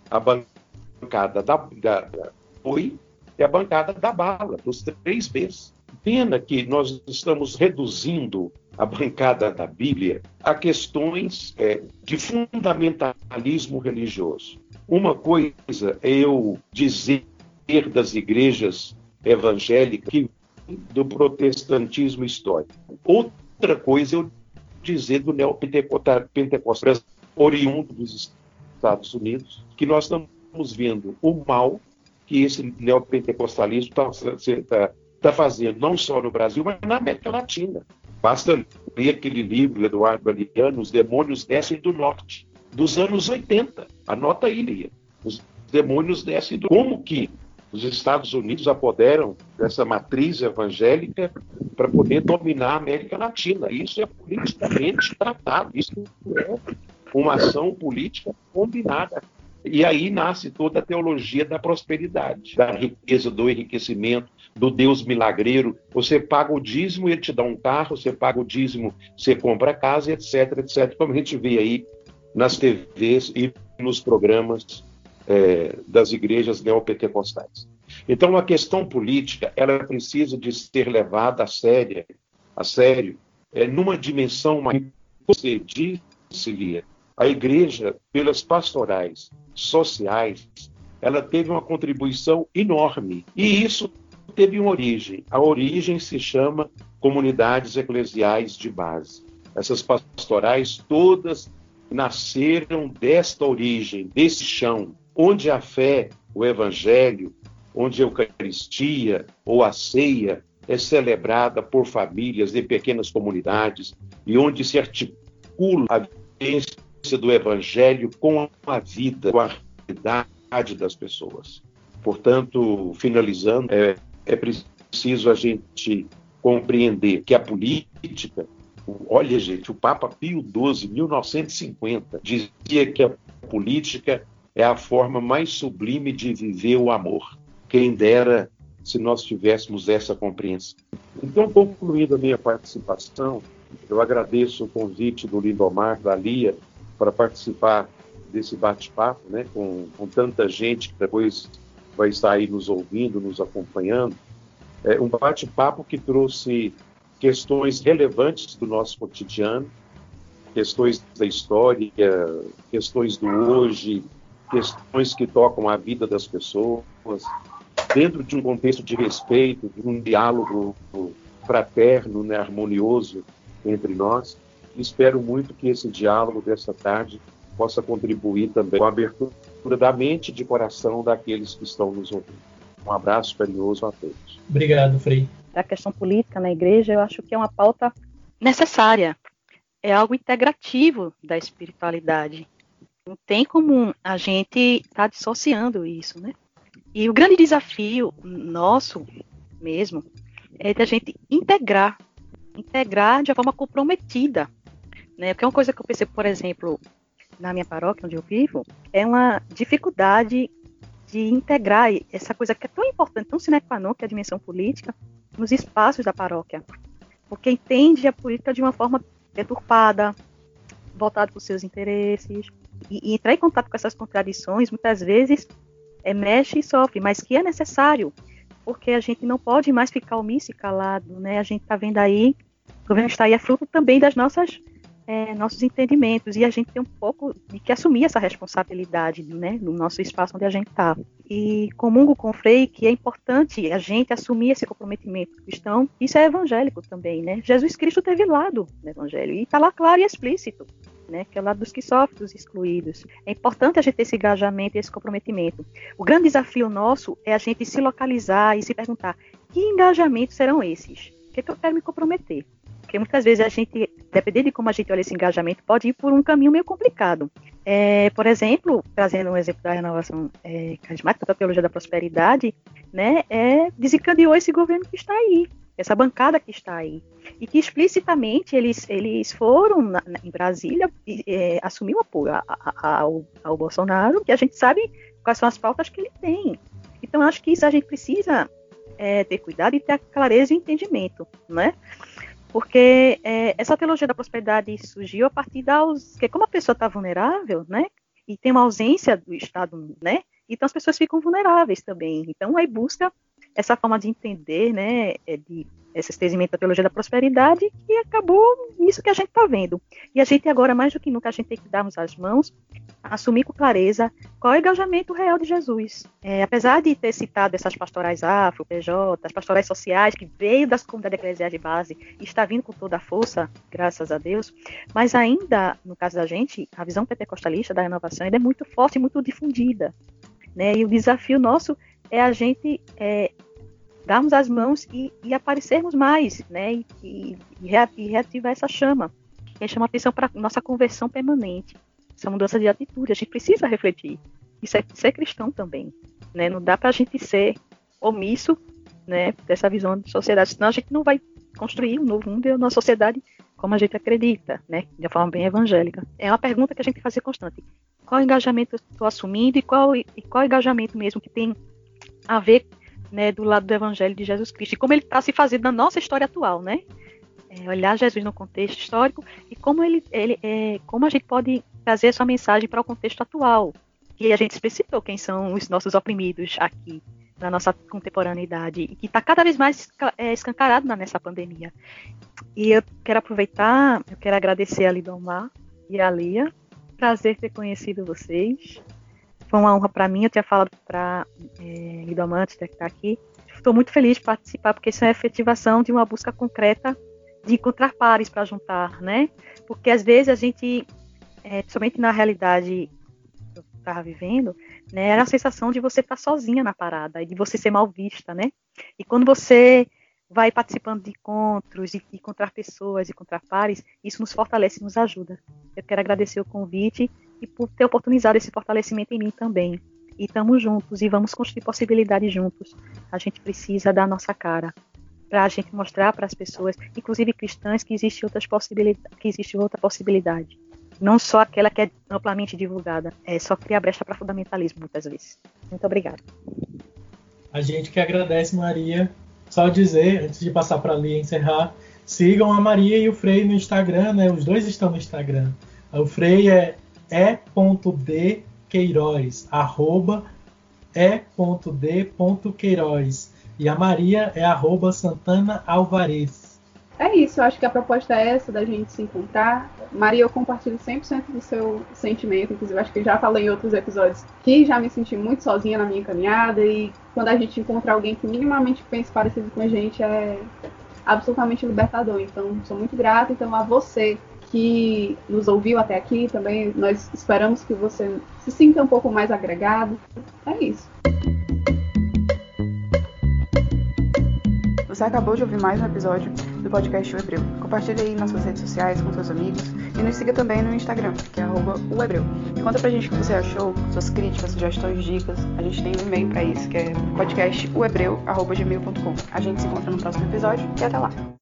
a bancada da, da, da Oi e a bancada da bala, dos três Bs. Pena que nós estamos reduzindo a bancada da Bíblia a questões é, de fundamentalismo religioso. Uma coisa é eu dizer das igrejas evangélicas que do protestantismo histórico. Outra coisa é eu dizer do neopentecostal oriundo dos Estados Unidos, que nós estamos vendo o mal que esse neopentecostalismo está tá, tá fazendo, não só no Brasil, mas na América Latina. Basta ler aquele livro, Eduardo Galeano, Os Demônios Descem do Norte, dos anos 80. Anota aí, Lia. Os demônios descem do... Como que os Estados Unidos apoderam dessa matriz evangélica para poder dominar a América Latina? Isso é politicamente tratado, isso é uma ação política combinada e aí nasce toda a teologia da prosperidade, da riqueza, do enriquecimento, do Deus milagreiro. Você paga o dízimo, ele te dá um carro, você paga o dízimo, você compra casa, etc, etc. Como a gente vê aí nas TVs e nos programas é, das igrejas neopentecostais. Então, a questão política, ela precisa de ser levada a sério, a sério, é, numa dimensão mais... Você disse, a igreja, pelas pastorais sociais, ela teve uma contribuição enorme. E isso teve uma origem. A origem se chama comunidades eclesiais de base. Essas pastorais todas nasceram desta origem, desse chão, onde a fé, o evangelho, onde a Eucaristia ou a ceia é celebrada por famílias de pequenas comunidades e onde se articula a vivência do Evangelho com a vida, com a realidade das pessoas. Portanto, finalizando, é, é preciso a gente compreender que a política, olha, gente, o Papa Pio XII, 1950, dizia que a política é a forma mais sublime de viver o amor. Quem dera se nós tivéssemos essa compreensão. Então, concluindo a minha participação, eu agradeço o convite do Lindomar, da Lia, para participar desse bate-papo, né, com, com tanta gente que depois vai estar aí nos ouvindo, nos acompanhando. É um bate-papo que trouxe questões relevantes do nosso cotidiano, questões da história, questões do hoje, questões que tocam a vida das pessoas, dentro de um contexto de respeito, de um diálogo fraterno, né, harmonioso entre nós. Espero muito que esse diálogo dessa tarde possa contribuir também com a abertura da mente e de coração daqueles que estão nos ouvindo. Um abraço carinhoso a todos. Obrigado, Frei. A questão política na igreja, eu acho que é uma pauta necessária. É algo integrativo da espiritualidade. Não tem como a gente estar tá dissociando isso, né? E o grande desafio nosso mesmo é da gente integrar, integrar de uma forma comprometida né? Porque é uma coisa que eu percebo, por exemplo, na minha paróquia, onde eu vivo, é uma dificuldade de integrar essa coisa que é tão importante, tão sine qua non, que é a dimensão política, nos espaços da paróquia. Porque entende a política de uma forma deturpada, voltada para os seus interesses. E, e, entrar em contato com essas contradições, muitas vezes, é, mexe e sofre, mas que é necessário, porque a gente não pode mais ficar omisso e calado. Né? A gente está vendo aí, o governo está aí, é fruto também das nossas é, nossos entendimentos e a gente tem um pouco de que assumir essa responsabilidade né, no nosso espaço onde a gente está. E comungo com o Frei que é importante a gente assumir esse comprometimento cristão. Isso é evangélico também, né? Jesus Cristo teve lado no evangelho e está lá claro e explícito. Né, que é o lado dos que sofrem, dos excluídos. É importante a gente ter esse engajamento e esse comprometimento. O grande desafio nosso é a gente se localizar e se perguntar que engajamentos serão esses? O que, é que eu quero me comprometer? Porque muitas vezes a gente, dependendo de como a gente olha esse engajamento, pode ir por um caminho meio complicado. É, por exemplo, trazendo um exemplo da renovação é, carismática da teologia da prosperidade, né, é, desencadeou esse governo que está aí, essa bancada que está aí, e que explicitamente eles, eles foram na, na, em Brasília é, assumir o apoio a, a, ao, ao Bolsonaro, que a gente sabe quais são as pautas que ele tem. Então, acho que isso a gente precisa é, ter cuidado e ter clareza e entendimento, né? Porque é, essa teologia da prosperidade surgiu a partir da que como a pessoa está vulnerável, né? E tem uma ausência do Estado, né? Então as pessoas ficam vulneráveis também. Então aí busca essa forma de entender, né? É, de esse estendimento da teologia da prosperidade e acabou isso que a gente está vendo. E a gente agora, mais do que nunca, a gente tem que darmos as mãos, assumir com clareza qual é o engajamento real de Jesus. É, apesar de ter citado essas pastorais afro, PJ, as pastorais sociais, que veio das comunidades eclesiais de base e está vindo com toda a força, graças a Deus, mas ainda, no caso da gente, a visão pentecostalista da renovação ainda é muito forte, muito difundida. Né? E o desafio nosso é a gente é, darmos as mãos e, e aparecermos mais, né? E, e, e, reativar essa chama, que chama atenção para nossa conversão permanente, essa mudança de atitude. A gente precisa refletir. Isso é ser cristão também, né? Não dá para a gente ser omisso, né? Dessa visão de sociedade, senão a gente não vai construir um novo mundo e uma sociedade como a gente acredita, né? De uma forma bem evangélica. É uma pergunta que a gente fazer constante. Qual engajamento eu estou assumindo e qual, e qual engajamento mesmo que tem a ver né, do lado do Evangelho de Jesus Cristo e como ele está se fazendo na nossa história atual, né? É, olhar Jesus no contexto histórico e como ele, ele é, como a gente pode trazer essa mensagem para o contexto atual. E a gente explicitou quem são os nossos oprimidos aqui na nossa contemporaneidade e que está cada vez mais é, escancarado nessa pandemia. E eu quero aproveitar, eu quero agradecer a Lidomar e a Lia, prazer ter conhecido vocês foi uma honra para mim. Eu tinha falado para é, Lido Amantes, que está aqui. Estou muito feliz de participar, porque isso é a efetivação de uma busca concreta de encontrar pares para juntar, né? Porque às vezes a gente, é, somente na realidade que eu estava vivendo, né, era a sensação de você estar tá sozinha na parada e de você ser mal vista, né? E quando você vai participando de encontros e encontrar pessoas, encontrar pares, isso nos fortalece nos ajuda. Eu quero agradecer o convite e por ter oportunizado esse fortalecimento em mim também. E estamos juntos e vamos construir possibilidades juntos. A gente precisa dar a nossa cara para a gente mostrar para as pessoas, inclusive cristãs, que existe outras possibilidades, que existe outra possibilidade. Não só aquela que é amplamente divulgada. É só criar brecha para fundamentalismo muitas vezes. Muito obrigada. A gente que agradece, Maria. Só dizer, antes de passar para ali encerrar, sigam a Maria e o Frei no Instagram, né? Os dois estão no Instagram. O Frei é e.d.queiroz, arroba e.d.queiroz. E a Maria é arroba Santana Alvarez. É isso, eu acho que a proposta é essa, da gente se encontrar. Maria, eu compartilho 100% do seu sentimento, inclusive acho que já falei em outros episódios que já me senti muito sozinha na minha caminhada e quando a gente encontra alguém que minimamente pensa parecido com a gente é absolutamente libertador. Então, sou muito grata então a você que nos ouviu até aqui também. Nós esperamos que você se sinta um pouco mais agregado. É isso. Você acabou de ouvir mais um episódio do podcast O Hebreu. Compartilhe aí nas suas redes sociais com seus amigos e nos siga também no Instagram, que é o Hebreu. E conta pra gente o que você achou, suas críticas, sugestões, dicas. A gente tem um e-mail para isso, que é podcastohebreu.gmail.com. A gente se encontra no próximo episódio e até lá.